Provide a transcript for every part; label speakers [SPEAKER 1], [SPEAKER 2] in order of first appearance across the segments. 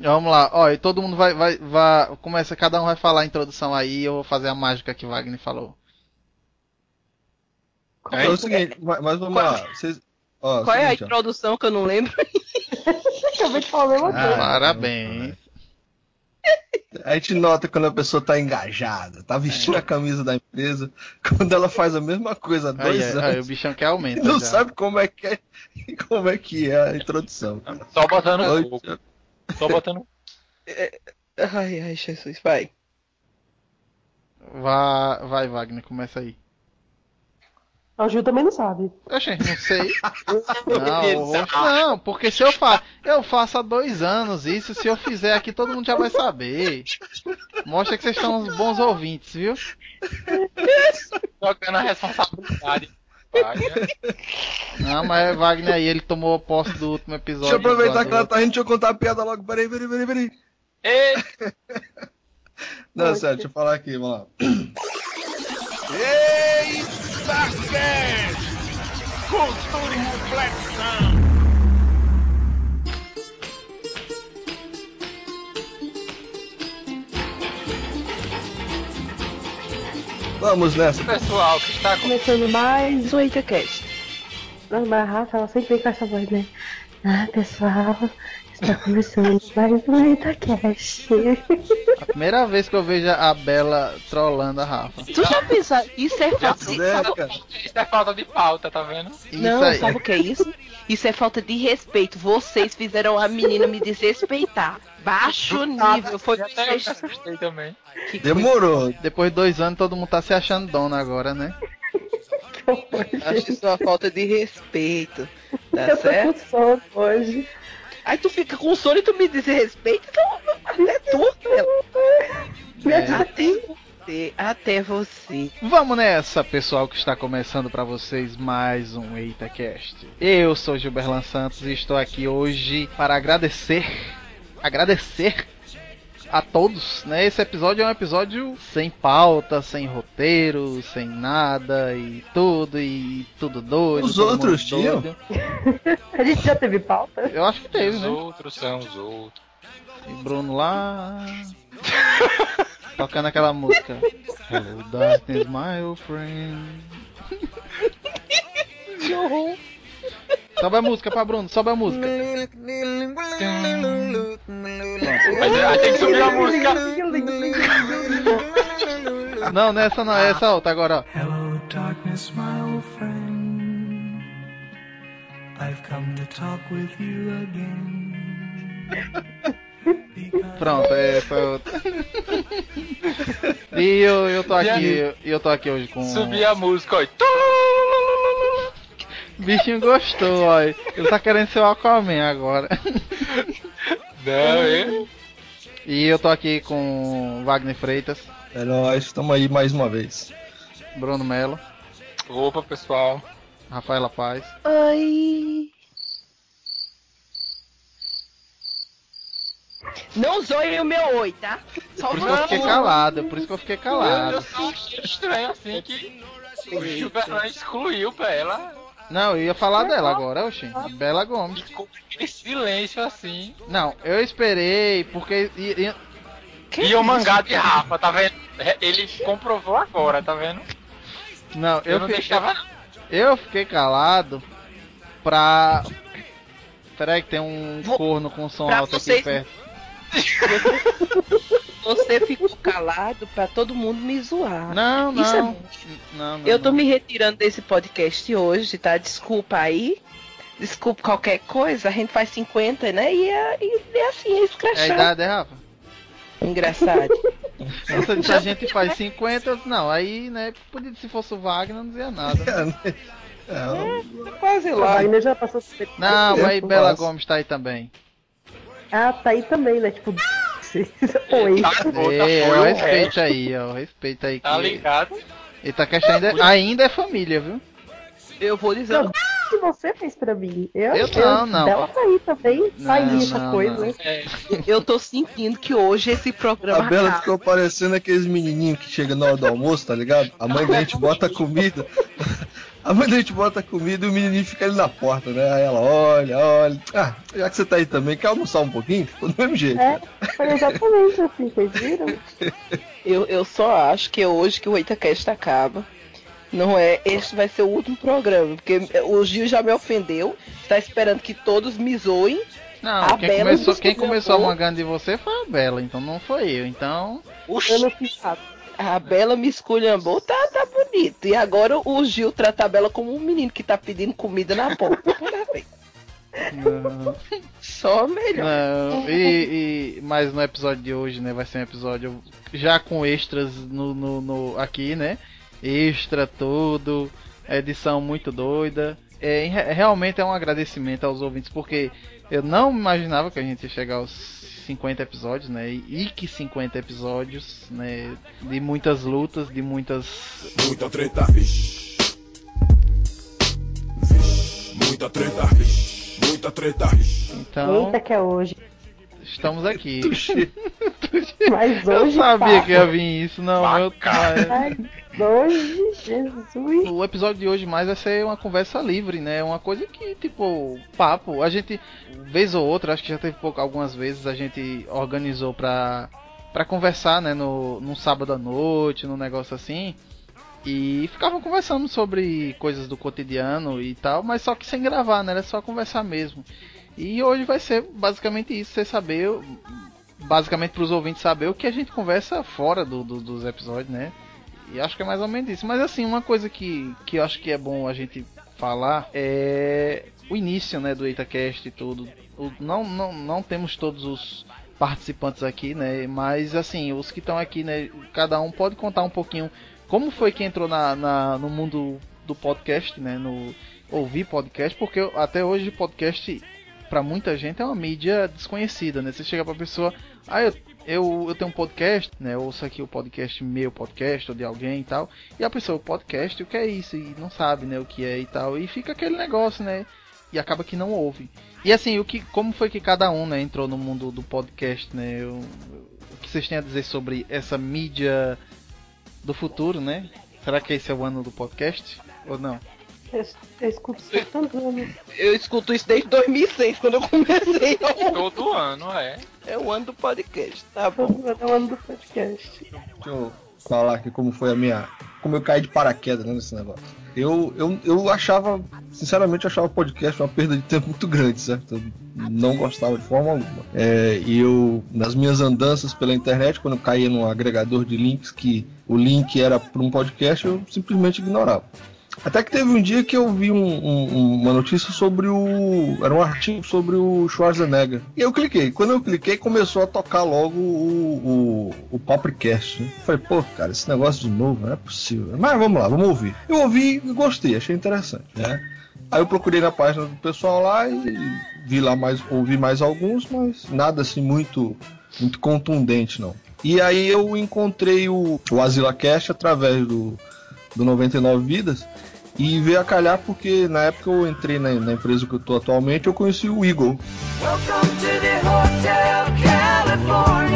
[SPEAKER 1] Vamos lá, ó, e todo mundo vai, vai, vai. Começa, cada um vai falar a introdução aí, eu vou fazer a mágica que Wagner falou.
[SPEAKER 2] É, é o seguinte, mas vamos Qual... lá. Vocês...
[SPEAKER 3] Ó, Qual é a introdução que eu não lembro?
[SPEAKER 4] Acabei de falar a mesma coisa.
[SPEAKER 1] Ah, parabéns.
[SPEAKER 2] A gente nota quando a pessoa tá engajada, tá vestindo é. a camisa da empresa, quando ela faz a mesma coisa há dois aí, anos. Aí
[SPEAKER 1] o bichão quer aumentar.
[SPEAKER 2] Não já. sabe como é que é, como é que é a introdução.
[SPEAKER 5] Só botando Oi, Só botando.
[SPEAKER 3] É, ai, ai, Jesus, vai.
[SPEAKER 1] Vai, vai, Wagner, começa aí.
[SPEAKER 4] O Gil também não sabe.
[SPEAKER 1] Oxe, não sei. não, não, porque se eu faço. Eu faço há dois anos isso, se eu fizer aqui, todo mundo já vai saber. Mostra que vocês são uns bons ouvintes, viu?
[SPEAKER 5] Jogando a responsabilidade.
[SPEAKER 1] Não, mas é Wagner aí, ele tomou posse do último episódio.
[SPEAKER 2] Deixa eu aproveitar que ela tá rindo, deixa eu contar a piada logo. Peraí, peraí, peraí, peraí. Ei! Não, sério, deixa eu falar aqui, vamos lá.
[SPEAKER 6] Ei, Sacast! Cultura e reflexão!
[SPEAKER 2] Vamos nessa.
[SPEAKER 5] Pessoal, que está
[SPEAKER 4] começando mais um mas a Rafa, ela sempre vem com essa voz, né? Ah, pessoal, Está começando mais um EitaCast.
[SPEAKER 1] A primeira vez que eu vejo a Bela trollando a Rafa.
[SPEAKER 3] Tu já pensou? Isso é falta de...
[SPEAKER 5] Isso é falta de pauta, tá vendo?
[SPEAKER 3] Não, aí. sabe o que é isso? Isso é falta de respeito. Vocês fizeram a menina me desrespeitar. Baixo nível. Foi
[SPEAKER 5] até eu assustei também.
[SPEAKER 2] Que Demorou.
[SPEAKER 1] Coisa... Depois de dois anos, todo mundo tá se achando dona agora, né?
[SPEAKER 3] Acho isso uma falta de respeito. Tá
[SPEAKER 4] eu
[SPEAKER 3] certo?
[SPEAKER 4] Tô com sono hoje.
[SPEAKER 3] Aí tu fica com sono e tu me diz respeito, então é tu, é. Até você, até você.
[SPEAKER 1] Vamos nessa, pessoal que está começando para vocês mais um EitaCast. Eu sou Gilberlan Santos e estou aqui hoje para agradecer, agradecer a todos, né? Esse episódio é um episódio sem pauta, sem roteiro, sem nada e tudo e tudo doido.
[SPEAKER 2] Os outros tinham?
[SPEAKER 4] a gente já teve pauta?
[SPEAKER 1] Eu acho que teve,
[SPEAKER 5] os
[SPEAKER 1] né?
[SPEAKER 5] Os outros são os outros.
[SPEAKER 1] E Bruno lá. tocando aquela música. Hello, darkness, my old friend. Sobe a música pra Bruno, sobe a música.
[SPEAKER 5] Mas é, tem que subir a música.
[SPEAKER 1] Não, nessa não, é essa outra agora, ó.
[SPEAKER 7] Hello, darkness, my old friend. I've come to talk with you again.
[SPEAKER 1] Pronto, essa é outra. E eu, eu tô aqui, eu tô aqui hoje com.
[SPEAKER 5] Subir a música, ó.
[SPEAKER 1] Bichinho gostou, ó. Ele tá querendo ser o Aquaman agora.
[SPEAKER 5] Não, é?
[SPEAKER 1] E eu tô aqui com Wagner Freitas.
[SPEAKER 2] É nóis, estamos aí mais uma vez.
[SPEAKER 1] Bruno Melo.
[SPEAKER 5] Opa, pessoal.
[SPEAKER 1] Rafaela Paz.
[SPEAKER 3] Oi. Não zoe o meu oi, tá?
[SPEAKER 1] Só por isso que eu fiquei calado, por isso que eu fiquei calado. Eu, eu
[SPEAKER 5] só achei estranho assim que o Gilberto excluiu pra ela
[SPEAKER 1] não, eu ia falar dela agora, oxi. Bela Gomes.
[SPEAKER 5] Ficou aquele silêncio assim.
[SPEAKER 1] Não, eu esperei, porque. E,
[SPEAKER 5] e o mangá de Rafa, tá vendo? Ele comprovou agora, tá vendo?
[SPEAKER 1] Não, eu, eu não fiquei, deixava. Eu fiquei calado pra. Peraí que tem um Vou... corno com som pra alto vocês... aqui perto.
[SPEAKER 3] Você ficou calado para todo mundo me zoar.
[SPEAKER 1] Não, não. Isso é... não,
[SPEAKER 3] não eu tô não. me retirando desse podcast hoje, tá? Desculpa aí. Desculpa qualquer coisa. A gente faz 50, né? E é, e é assim, é escrachado.
[SPEAKER 1] É a idade, é, Rafa?
[SPEAKER 3] Engraçado.
[SPEAKER 1] Nossa, se a gente faz 50, não, aí, né, se fosse o Wagner, não dizia nada.
[SPEAKER 3] É, é, quase lá.
[SPEAKER 4] O Wagner já passou
[SPEAKER 1] Não, mas aí Bela Gomes tá aí também.
[SPEAKER 4] Ah, tá aí também, né? Tipo, Oi.
[SPEAKER 1] Tá, é, respeito aí, ó. Respeito aí.
[SPEAKER 5] Tá ligado?
[SPEAKER 1] Itacaxi ainda, ainda é família, viu?
[SPEAKER 3] Eu vou dizer.
[SPEAKER 4] Não, que você fez pra mim. Eu,
[SPEAKER 1] eu não, não.
[SPEAKER 4] Ela sair também, sair essa coisa.
[SPEAKER 3] É. Eu tô sentindo que hoje esse programa.
[SPEAKER 2] A Bela ficou parecendo aqueles menininhos que chegam na hora do almoço, tá ligado? A mãe da gente bota a comida. A mãe gente bota comida e o menininho fica ali na porta, né? Aí ela olha, olha. Ah, já que você tá aí também, quer almoçar um pouquinho? Ficou do mesmo jeito.
[SPEAKER 4] É, foi exatamente assim, vocês viram?
[SPEAKER 8] Eu, eu só acho que é hoje que o EitaCast acaba. Não é, este vai ser o último programa, porque o Gil já me ofendeu, está esperando que todos me zoem.
[SPEAKER 1] Não,
[SPEAKER 8] A
[SPEAKER 1] quem
[SPEAKER 8] Bela
[SPEAKER 1] começou,
[SPEAKER 8] me
[SPEAKER 1] quem começou a mangando de você foi a Bela, então não foi eu. Então,
[SPEAKER 4] Eu não fiz nada.
[SPEAKER 8] A Bela me esculhambou, tá, tá bonito. E agora o Gil trata a Bela como um menino que tá pedindo comida na porta.
[SPEAKER 1] Não,
[SPEAKER 8] Só melhor.
[SPEAKER 1] não. E, e- mas no episódio de hoje, né, vai ser um episódio já com extras no, no, no- aqui, né? Extra tudo, edição muito doida. É, realmente é um agradecimento aos ouvintes, porque eu não imaginava que a gente ia chegar aos 50 episódios, né? E, que 50 episódios, né? De muitas lutas, de muitas
[SPEAKER 9] Muita treta, vixe. Vixe. Muita treta, vixe. Muita treta, vixe.
[SPEAKER 1] Então,
[SPEAKER 4] Eita, que é hoje.
[SPEAKER 1] Estamos aqui.
[SPEAKER 4] Mas
[SPEAKER 1] Eu
[SPEAKER 4] hoje.
[SPEAKER 1] sabia
[SPEAKER 4] tá.
[SPEAKER 1] que ia vir isso, não. Eu,
[SPEAKER 4] Ai, hoje, Jesus.
[SPEAKER 1] o episódio de hoje mais vai ser uma conversa livre, né? Uma coisa que, tipo, papo. A gente, vez ou outra, acho que já teve pouco, algumas vezes, a gente organizou pra, pra conversar, né? No, num sábado à noite, num negócio assim. E ficavam conversando sobre coisas do cotidiano e tal, mas só que sem gravar, né? Era só conversar mesmo. E hoje vai ser basicamente isso, você saber, basicamente para os ouvintes saber o que a gente conversa fora do, do- dos episódios, né? E acho que é mais ou menos isso. Mas assim, uma coisa que, que eu acho que é bom a gente falar é o início, né, do EitaCast e tudo. O- não, não, não temos todos os participantes aqui, né? Mas assim, os que estão aqui, né? Cada um pode contar um pouquinho como foi que entrou na, na- no mundo do podcast, né? No ouvir podcast, porque até hoje podcast para muita gente é uma mídia desconhecida, né? Você chega pra pessoa, ah, eu, eu, eu tenho um podcast, né? Eu ouço aqui o podcast meu podcast ou de alguém e tal. E a pessoa, podcast, o que é isso? E não sabe, né, o que é e tal. E fica aquele negócio, né? E acaba que não ouve. E assim, o que, como foi que cada um, né, entrou no mundo do podcast, né? Eu- o que vocês têm a dizer sobre essa mídia do futuro, né? Será que esse é o ano do podcast? Ou não?
[SPEAKER 4] Eu, eu escuto isso tanto ano.
[SPEAKER 8] Eu escuto isso desde 2006, quando eu comecei.
[SPEAKER 5] Todo ano, é.
[SPEAKER 8] É o ano do podcast, tá bom.
[SPEAKER 4] Todo ano é o ano do podcast.
[SPEAKER 2] Deixa eu falar aqui como foi a minha. Como eu caí de paraquedas né, nesse negócio. Eu, eu, eu achava, sinceramente, eu achava o podcast uma perda de tempo muito grande, certo? Eu não gostava de forma alguma. É, e eu, nas minhas andanças pela internet, quando eu caía num agregador de links que o link era para um podcast, eu simplesmente ignorava. Até que teve um dia que eu vi um- um- uma notícia sobre o. Era um artigo sobre o Schwarzenegger. E eu cliquei. Quando eu cliquei, começou a tocar logo o, o, o Papricast. né? Falei, pô, cara, esse negócio de novo não é possível. Mas vamos lá, vamos ouvir. Eu ouvi e gostei, achei interessante, né? Aí eu procurei na página do pessoal lá e vi lá mais, ouvi mais alguns, mas nada assim muito, muito contundente, não. E aí eu encontrei o, o AsilaCast através do, do 99 Vidas e veio a calhar porque na época eu entrei na, na empresa que eu tô atualmente, eu conheci o Eagle.
[SPEAKER 7] Welcome to the Hotel California.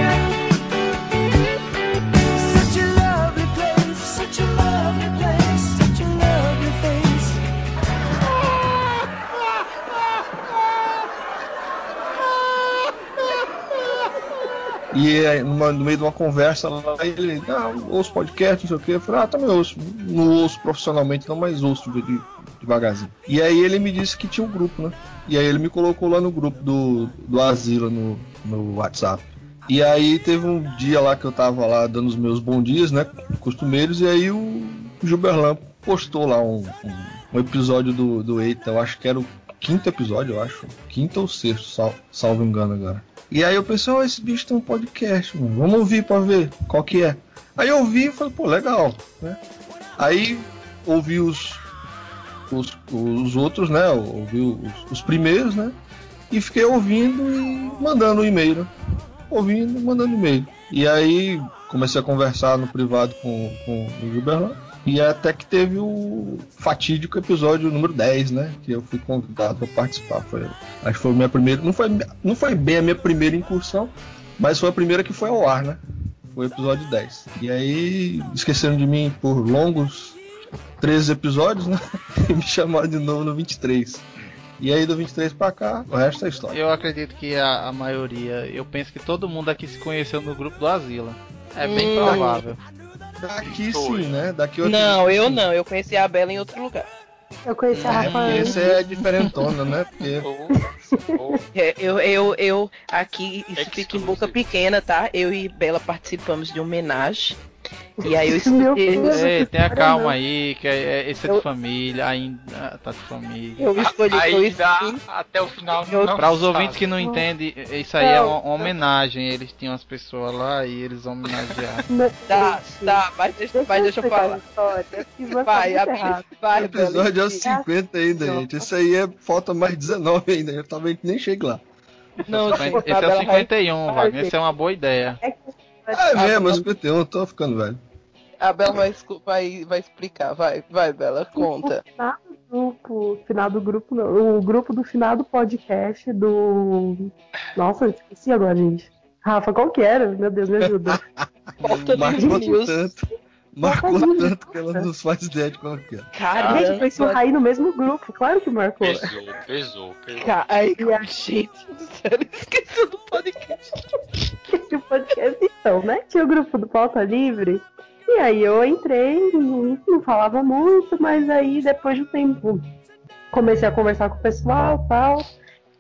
[SPEAKER 2] E no meio de uma conversa lá, ele, ah, ouço podcast, não sei o que. Eu falei, ah, também ouço. Não ouço profissionalmente, não, mas ouço de, de- devagarzinho. E aí ele me disse que tinha um grupo, né? E aí ele me colocou lá no grupo do, do Asila no, no WhatsApp. E aí teve um dia lá que eu tava lá dando os meus bons dias, né? Costumeiros, e aí o Gilberlan postou lá um, um, um episódio do, do Eita, eu acho que era o quinto episódio, eu acho. Quinto ou sexto, sal, salvo engano agora. E aí eu pensei, ó, esse bicho tem um podcast, mano. Vamos ouvir pra ver qual que é. Aí eu ouvi e falei, pô, legal, né? Aí ouvi os, os, os outros, né? Ouvi os, os primeiros, né? E fiquei ouvindo e mandando e-mail, né? Ouvindo mandando e-mail. E aí comecei a conversar no privado com, com o Gilberlan. E até que teve o fatídico episódio número 10, né? Que eu fui convidado para participar. Foi, acho que foi a minha primeira. Não foi, não foi bem a minha primeira incursão, mas foi a primeira que foi ao ar, né? Foi o episódio 10. E aí esqueceram de mim por longos 13 episódios, né? E me chamaram de novo no 23. E aí do 23 pra cá, o resto é história.
[SPEAKER 1] Eu acredito que a, a maioria, eu penso que todo mundo aqui se conheceu no grupo do Asila. É bem
[SPEAKER 3] Hum.
[SPEAKER 1] provável.
[SPEAKER 2] Daqui sim, né? Daqui outro
[SPEAKER 3] Não, eu não. Eu conheci a Bela em outro lugar.
[SPEAKER 4] Eu conheci a
[SPEAKER 2] É,
[SPEAKER 4] Rafa
[SPEAKER 2] porque
[SPEAKER 4] antes.
[SPEAKER 2] esse é diferentona, né? Porque
[SPEAKER 3] É, eu, eu, eu, aqui, isso
[SPEAKER 5] Exclusive.
[SPEAKER 3] fica em boca pequena, tá? Eu e Bela participamos de uma homenagem. E aí eu
[SPEAKER 4] Deus.
[SPEAKER 1] Ei, tenha calma
[SPEAKER 4] não.
[SPEAKER 1] aí, que é, é- esse é de
[SPEAKER 3] Eu-
[SPEAKER 1] família, ainda tá de família.
[SPEAKER 3] eu escolhi, eu
[SPEAKER 5] Aí
[SPEAKER 3] escolhi
[SPEAKER 5] dá até o final.
[SPEAKER 3] Eu-
[SPEAKER 1] Para os ouvintes que não entendem, isso aí é
[SPEAKER 4] Não.
[SPEAKER 1] uma, uma homenagem. Eles tinham as pessoas lá e eles homenagearam.
[SPEAKER 4] Não,
[SPEAKER 3] Tá, tá, mas deixa, mas deixa eu falar.
[SPEAKER 4] a vai
[SPEAKER 3] Vai, a vai,
[SPEAKER 2] o episódio é o
[SPEAKER 3] Bela.
[SPEAKER 2] 50 ainda, gente. Esse aí é falta mais 19 ainda. Eu talvez nem chegue lá.
[SPEAKER 3] Não,
[SPEAKER 1] Esse é o
[SPEAKER 3] a Bela vai-
[SPEAKER 1] 51,
[SPEAKER 3] vai
[SPEAKER 1] Wagner. Essa é uma boa ideia.
[SPEAKER 4] É que
[SPEAKER 2] É
[SPEAKER 3] Ah,
[SPEAKER 2] mesmo,
[SPEAKER 3] não.
[SPEAKER 2] 51, tô ficando velho.
[SPEAKER 3] A Bela vai, vai, vai explicar. Vai, vai, Bela, conta.
[SPEAKER 4] O final do grupo, final do grupo, não, o grupo do final do podcast do. Nossa, eu esqueci agora, gente. Rafa, qual que era? Meu Deus, me ajuda.
[SPEAKER 2] Marcou
[SPEAKER 3] News.
[SPEAKER 2] tanto. Marcou tanto que ela não faz ideia de qual que é.
[SPEAKER 4] Gente, eu
[SPEAKER 3] Caramba.
[SPEAKER 4] conheci o Raí no mesmo grupo, claro que marcou.
[SPEAKER 5] Pesou, pesou, pesou.
[SPEAKER 3] Ca- Ai,
[SPEAKER 4] E a-
[SPEAKER 3] gente do céu, ele esqueceu do podcast.
[SPEAKER 4] Esse podcast, então, né? Tinha o grupo do Pauta Livre. E aí eu entrei, não, não falava muito, mas aí depois de um tempo comecei a conversar com o pessoal tal.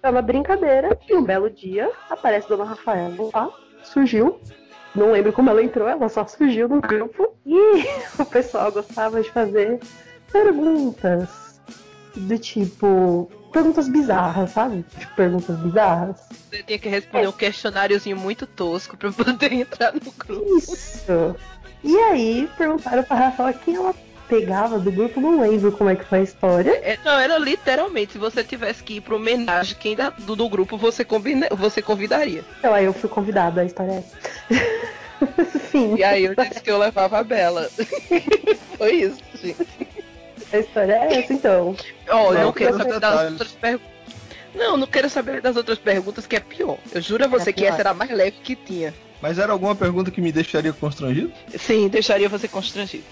[SPEAKER 4] Tava brincadeira. E um belo dia aparece Dona Rafaela lá, surgiu. Não lembro como ela entrou, ela só surgiu no grupo. E o pessoal gostava de fazer perguntas do tipo. Perguntas bizarras, sabe? Tipo, perguntas bizarras.
[SPEAKER 3] Você tinha que responder um questionáriozinho muito tosco pra poder entrar no grupo.
[SPEAKER 4] Isso. E aí perguntaram pra Rafaela quem ela pegava do grupo, não lembro como é que foi a história.
[SPEAKER 3] É, não, era literalmente, se você tivesse que ir pra homenagem, quem da, do, do grupo você, combina, você convidaria.
[SPEAKER 4] Então aí eu fui convidada, a história é. Sim,
[SPEAKER 3] E aí eu disse que eu levava a Bela. Foi isso, gente.
[SPEAKER 4] A história é essa então.
[SPEAKER 3] Ó, eu
[SPEAKER 2] Não,
[SPEAKER 3] não quero saber das outras perguntas. Não, não quero saber das outras perguntas, que é pior. Eu juro a você
[SPEAKER 4] É
[SPEAKER 3] que essa era a mais leve que tinha.
[SPEAKER 2] Mas era alguma pergunta que me deixaria constrangido?
[SPEAKER 3] Sim, deixaria você constrangido.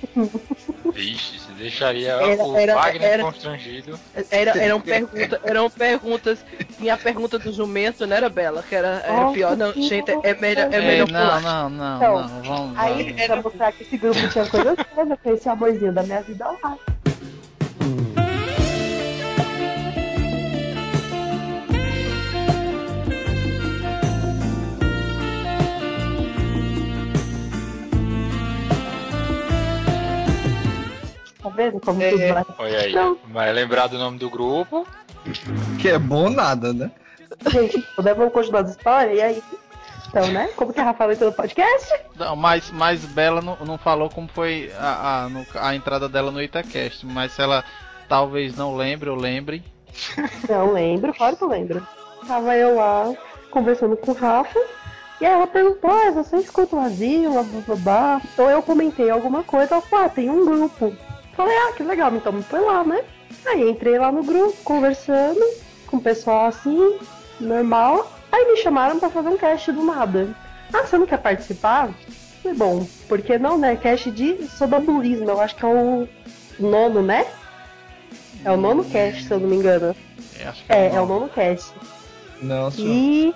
[SPEAKER 5] Vixe, você deixaria
[SPEAKER 3] Era-
[SPEAKER 5] o
[SPEAKER 3] era-
[SPEAKER 5] Wagner
[SPEAKER 3] era-
[SPEAKER 5] constrangido.
[SPEAKER 3] Era, eram, pergunta, eram perguntas. Tinha a pergunta do jumento, não era Bela? Que era, era
[SPEAKER 4] Oh,
[SPEAKER 3] pior. Não, gente, é melhor, é
[SPEAKER 1] Ei,
[SPEAKER 3] melhor
[SPEAKER 1] não,
[SPEAKER 3] pular.
[SPEAKER 1] não, não,
[SPEAKER 4] Então,
[SPEAKER 1] não, vamos.
[SPEAKER 4] Aí,
[SPEAKER 1] vamos.
[SPEAKER 4] pra mostrar que esse grupo tinha coisa toda, eu conheci o amorzinho da minha vida lá. Tá vendo como
[SPEAKER 3] É.
[SPEAKER 4] tudo vai?
[SPEAKER 5] Olha aí.
[SPEAKER 4] Não.
[SPEAKER 5] Vai lembrar do nome do grupo.
[SPEAKER 2] Que é bom nada, né?
[SPEAKER 4] Gente, então, vamos continuar a história, e aí? Então, né? Como que a Rafaela entrou no podcast?
[SPEAKER 1] Não, mas, mas Bela não, não falou como foi a, a, no- a entrada dela no Itacast, mas se ela talvez não lembre ou lembre.
[SPEAKER 4] Não lembro, claro que eu lembro. Tava eu lá conversando com o Rafa. E aí ela perguntou, ah, você escuta o Asilo, blá blá blá. Então eu comentei alguma coisa, ela falou, ah, tem um grupo. Falei, ah, que legal, então me põe lá, né? Aí entrei lá no grupo, conversando com o pessoal assim, normal. Aí me chamaram pra fazer um cast do nada. Ah, você não quer participar? Foi bom, porque não, né? Cast de sonambulismo, eu acho que é o nono, né? É o nono cast, se eu não me engano.
[SPEAKER 1] É, que
[SPEAKER 4] É, é o
[SPEAKER 1] nome.
[SPEAKER 4] nono cast.
[SPEAKER 2] Não, senhor.
[SPEAKER 4] E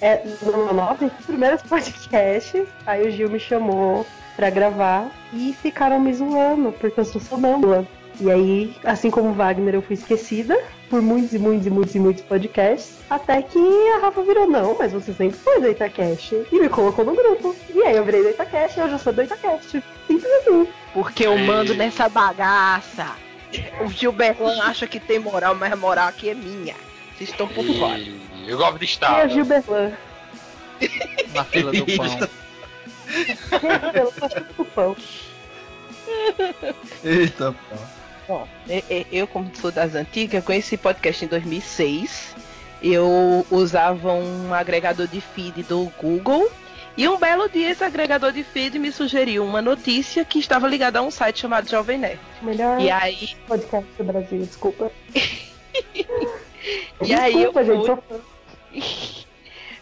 [SPEAKER 4] é, no nove primeiros podcasts, aí o Gil me chamou pra gravar e ficaram me zoando, porque eu sou sonâmbula. E aí, assim como o Wagner, eu fui esquecida por muitos e muitos e muitos e muitos podcasts, até que a Rafa virou, não, mas você sempre foi do Itacast, e me colocou no grupo. E aí eu virei do Itacast, e hoje eu sou do Itacast. Simples assim.
[SPEAKER 3] Porque eu mando nessa bagaça. O Gilberlan acha que tem moral, mas a moral aqui é minha. Vocês estão por fora.
[SPEAKER 5] E o golpe de
[SPEAKER 4] E é
[SPEAKER 5] Estado.
[SPEAKER 4] o Gilberlan.
[SPEAKER 1] Na fila do pão.
[SPEAKER 4] Pão.
[SPEAKER 2] Eita, pô.
[SPEAKER 3] Bom, eu, como sou das antigas, conheci podcast em 2006. Eu usava um agregador de feed do Google. E um belo dia esse agregador de feed me sugeriu uma notícia que estava ligada a um site chamado Jovem Nerd.
[SPEAKER 4] Melhor
[SPEAKER 3] E aí,
[SPEAKER 4] podcast do Brasil, desculpa.
[SPEAKER 3] E aí
[SPEAKER 4] desculpa,
[SPEAKER 3] eu
[SPEAKER 4] gente,
[SPEAKER 3] fui-.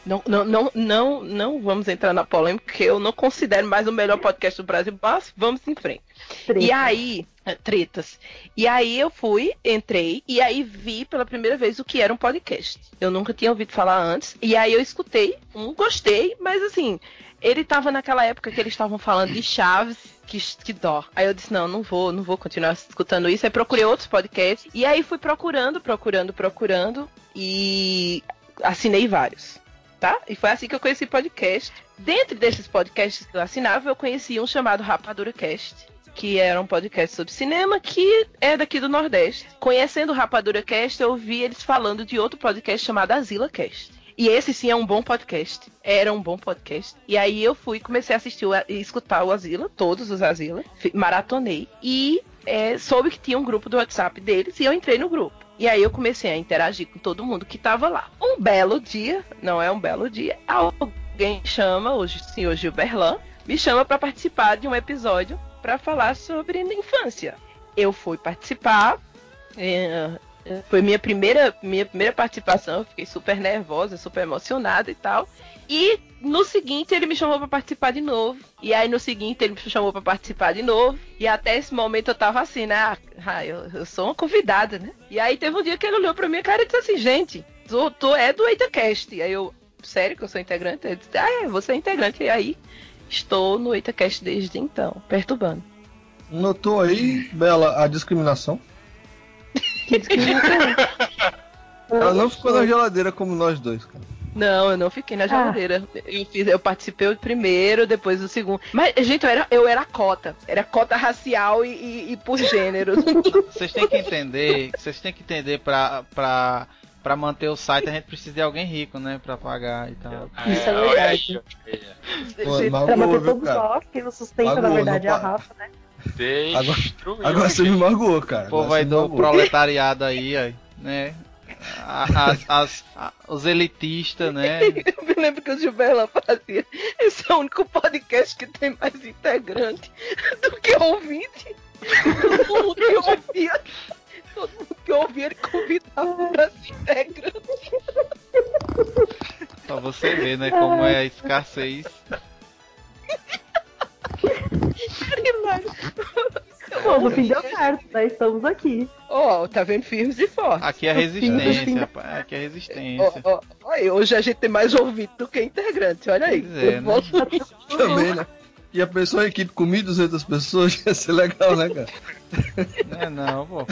[SPEAKER 3] Não, não, não, não, não vamos entrar na polêmica, porque eu não considero mais o melhor podcast do Brasil, mas vamos em frente.
[SPEAKER 4] Treta.
[SPEAKER 3] E aí, é, tretas. E aí eu fui, entrei, e aí vi pela primeira vez o que era um podcast. Eu nunca tinha ouvido falar antes. E aí eu escutei, um gostei, mas assim, ele tava naquela época que eles estavam falando de Chaves, que, que dó. Aí eu disse, não, não vou, não vou continuar escutando isso. Aí procurei outros podcasts. E aí fui procurando, procurando, procurando. E assinei vários. Tá? E foi assim que eu conheci podcast. Dentro desses podcasts que eu assinava, eu conheci um chamado Rapadura Cast que era um podcast sobre cinema, que é daqui do Nordeste. Conhecendo o Rapadura Cast, eu ouvi eles falando de outro podcast chamado Azila Cast. E esse sim é um bom podcast. Era um bom podcast. E aí eu fui comecei a assistir e escutar o Azila, todos os Azila, fi- maratonei e é, soube que tinha um grupo do WhatsApp deles e eu entrei no grupo. E aí eu comecei a interagir com todo mundo que tava lá. Um belo dia, não é um belo dia, alguém chama, o senhor Gilberlan, me chama para participar de um episódio para falar sobre infância. Eu fui participar, é, foi minha primeira, minha primeira participação, eu fiquei super nervosa, super emocionada e tal. E no seguinte ele me chamou para participar de novo. E aí no seguinte ele me chamou para participar de novo. E até esse momento eu tava assim, né? Ah, ah, eu, eu sou uma convidada, né? E aí teve um dia que ele olhou pra minha cara e disse assim, gente, tu, tu é do EitaCast. E aí eu, sério que eu sou integrante? Ele disse, ah, é, você é integrante. E aí estou no EitaCast desde então, perturbando.
[SPEAKER 2] Notou aí, Bela, a discriminação?
[SPEAKER 4] Que discriminação.
[SPEAKER 2] Ela não ficou na geladeira como nós dois, cara.
[SPEAKER 3] Não, eu não fiquei na geladeira. Eu, fiz, eu participei o primeiro, depois o segundo. Mas, gente, eu era, eu era cota. Era cota racial e, e- e por gênero.
[SPEAKER 1] Vocês têm que entender, vocês têm que entender pra, pra, pra manter o site a gente precisa de alguém rico, né? Pra pagar e tal.
[SPEAKER 4] Isso é
[SPEAKER 5] olha
[SPEAKER 4] verdade.
[SPEAKER 5] aí,
[SPEAKER 2] Pô,
[SPEAKER 3] Gente,
[SPEAKER 4] Pra
[SPEAKER 2] magoou,
[SPEAKER 4] manter todos
[SPEAKER 2] cara?
[SPEAKER 4] nós, quem nos sustenta, na
[SPEAKER 2] Magoou,
[SPEAKER 4] verdade, é
[SPEAKER 2] não
[SPEAKER 4] a Rafa, né?
[SPEAKER 5] Destruiu.
[SPEAKER 2] Agora você me magoou, cara.
[SPEAKER 1] O povo
[SPEAKER 2] Agora me
[SPEAKER 1] do
[SPEAKER 2] magoou.
[SPEAKER 1] proletariado aí, aí, né? As, as- a- os elitistas, né?
[SPEAKER 3] Eu me lembro que o Gilberto fazia. Esse é o único podcast que tem mais integrante do que ouvinte. Todo mundo que ouvia. Todo mundo que ouvia, ele convidava pra se integrante.
[SPEAKER 1] Pra você ver, né? Como é a escassez.
[SPEAKER 4] Pô, no fim deu certo, né? Estamos aqui.
[SPEAKER 3] Ó, tá vendo firmes e fortes.
[SPEAKER 1] Aqui é resistência, rapaz. Aqui é resistência.
[SPEAKER 3] ó, ó aí, hoje a gente tem mais ouvinte do que integrante, olha aí.
[SPEAKER 1] Pois é, né?
[SPEAKER 3] volto-
[SPEAKER 2] Também, né? E a pessoa, a equipe com 1.200 pessoas ia ser legal, né, cara?
[SPEAKER 1] Não é não, pô.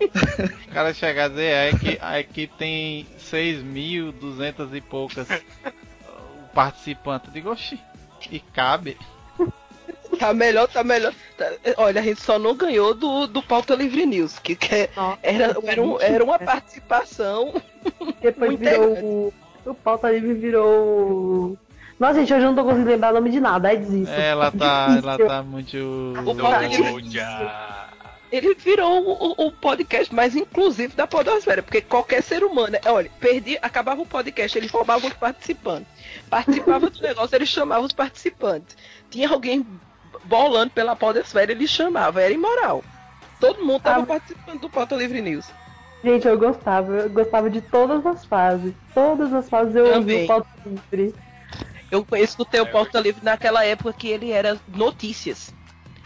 [SPEAKER 1] O cara chegar a dizer, a equipe, a equipe tem 6.200 e poucas uh, participantes. Eu digo, oxi, e cabe.
[SPEAKER 3] Tá melhor, tá melhor. Tá- Olha, a gente só não ganhou do, do Pauta Livre News, que, que é-
[SPEAKER 4] Nossa,
[SPEAKER 3] era, era, um- era uma participação.
[SPEAKER 4] Depois
[SPEAKER 3] muito
[SPEAKER 4] virou o. O pauta livre virou. Nossa, gente, hoje eu não tô conseguindo lembrar o nome de nada, aí desisto.
[SPEAKER 1] Ela tá, ela tá muito.
[SPEAKER 3] O Pauta Livre ele virou o, o- podcast mais inclusivo da podosfera, porque qualquer ser humano, é, olha, perdi, acabava o podcast, ele roubava os participantes. Participava do negócio, ele chamava os participantes. Tinha alguém bolando pela podosfera, ele chamava, era imoral. Todo mundo tava
[SPEAKER 4] Ah,
[SPEAKER 3] participando do Pauta Livre News.
[SPEAKER 4] Gente, eu gostava, eu gostava de todas as fases. Todas as fases eu ouvi o pauta livre.
[SPEAKER 3] Eu escutei o Pauta Livre naquela época que ele era notícias.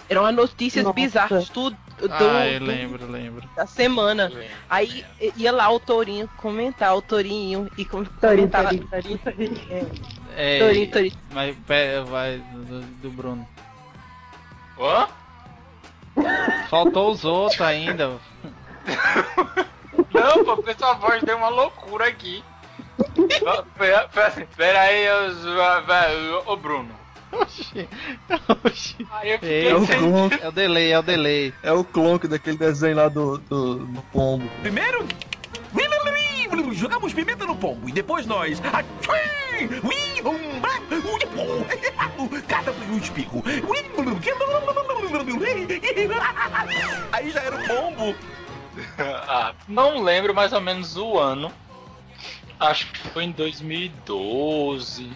[SPEAKER 3] Eram as notícias
[SPEAKER 4] Nossa.
[SPEAKER 3] bizarras, tudo do,
[SPEAKER 1] Ah, eu
[SPEAKER 3] do-
[SPEAKER 1] lembro, lembro.
[SPEAKER 3] da semana. Aí ia lá o Tourinho comentar, o Tourinho, e com-
[SPEAKER 4] Torinho, torinho, torinho, torinho.
[SPEAKER 1] É,
[SPEAKER 3] Tourinho, Tourinho.
[SPEAKER 1] Mas vai do, do Bruno.
[SPEAKER 5] Hã?
[SPEAKER 1] Faltou os outros ainda.
[SPEAKER 5] Não, pô, porque sua voz deu uma loucura aqui. Pera, pera, pera aí, ô, Bruno.
[SPEAKER 1] Oxi, oxi.
[SPEAKER 5] Aí eu fiquei
[SPEAKER 2] É o clonk,
[SPEAKER 1] É o delay, é o delay.
[SPEAKER 2] é o clonk daquele desenho lá do, do, do pombo.
[SPEAKER 9] Primeiro, jogamos pimenta no pombo e depois nós. Foi um espirro. Aí já era o pombo.
[SPEAKER 5] Ah, não lembro mais ou menos o ano. Acho que foi em 2012.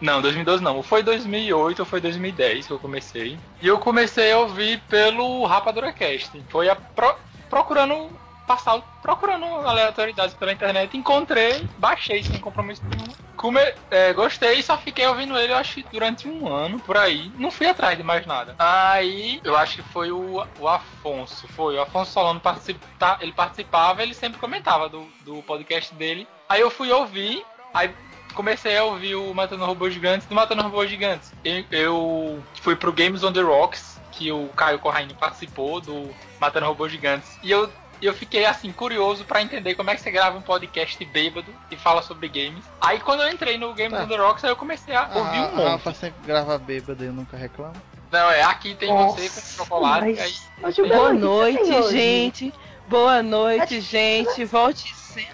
[SPEAKER 5] Não, 2012 não. Foi 2008 ou foi 2010 que eu comecei. E eu comecei a ouvir pelo Rapadura Cast. Foi pro- procurando passar, procurando aleatoriedades pela internet. Encontrei, baixei sem compromisso nenhum come- é, gostei, só fiquei ouvindo ele, eu acho durante um ano, por aí. Não fui atrás de mais nada. Aí, eu acho que foi o, o Afonso. Foi, o Afonso Solano participa, ele participava, ele sempre comentava do, do podcast dele. Aí eu fui ouvir, aí comecei a ouvir o Matando Robôs Gigantes. Do Matando Robôs Gigantes, eu, eu fui pro Games on the Rocks, que o Caio Corraine participou do Matando Robôs Gigantes. E eu e eu fiquei assim, curioso pra entender como é que você grava um podcast bêbado e fala sobre games. Aí quando eu entrei no Games
[SPEAKER 1] Tá.
[SPEAKER 5] on the Rocks, aí eu comecei a ouvir
[SPEAKER 1] a,
[SPEAKER 5] um
[SPEAKER 1] a
[SPEAKER 5] monte.
[SPEAKER 1] Rafa sempre grava bêbada e eu nunca reclamo.
[SPEAKER 5] Não, é aqui tem
[SPEAKER 4] Nossa,
[SPEAKER 5] você com chocolate.
[SPEAKER 4] mas-
[SPEAKER 5] Aí,
[SPEAKER 3] Boa noite,
[SPEAKER 4] hoje?
[SPEAKER 3] gente. Boa noite, gente. Volte se...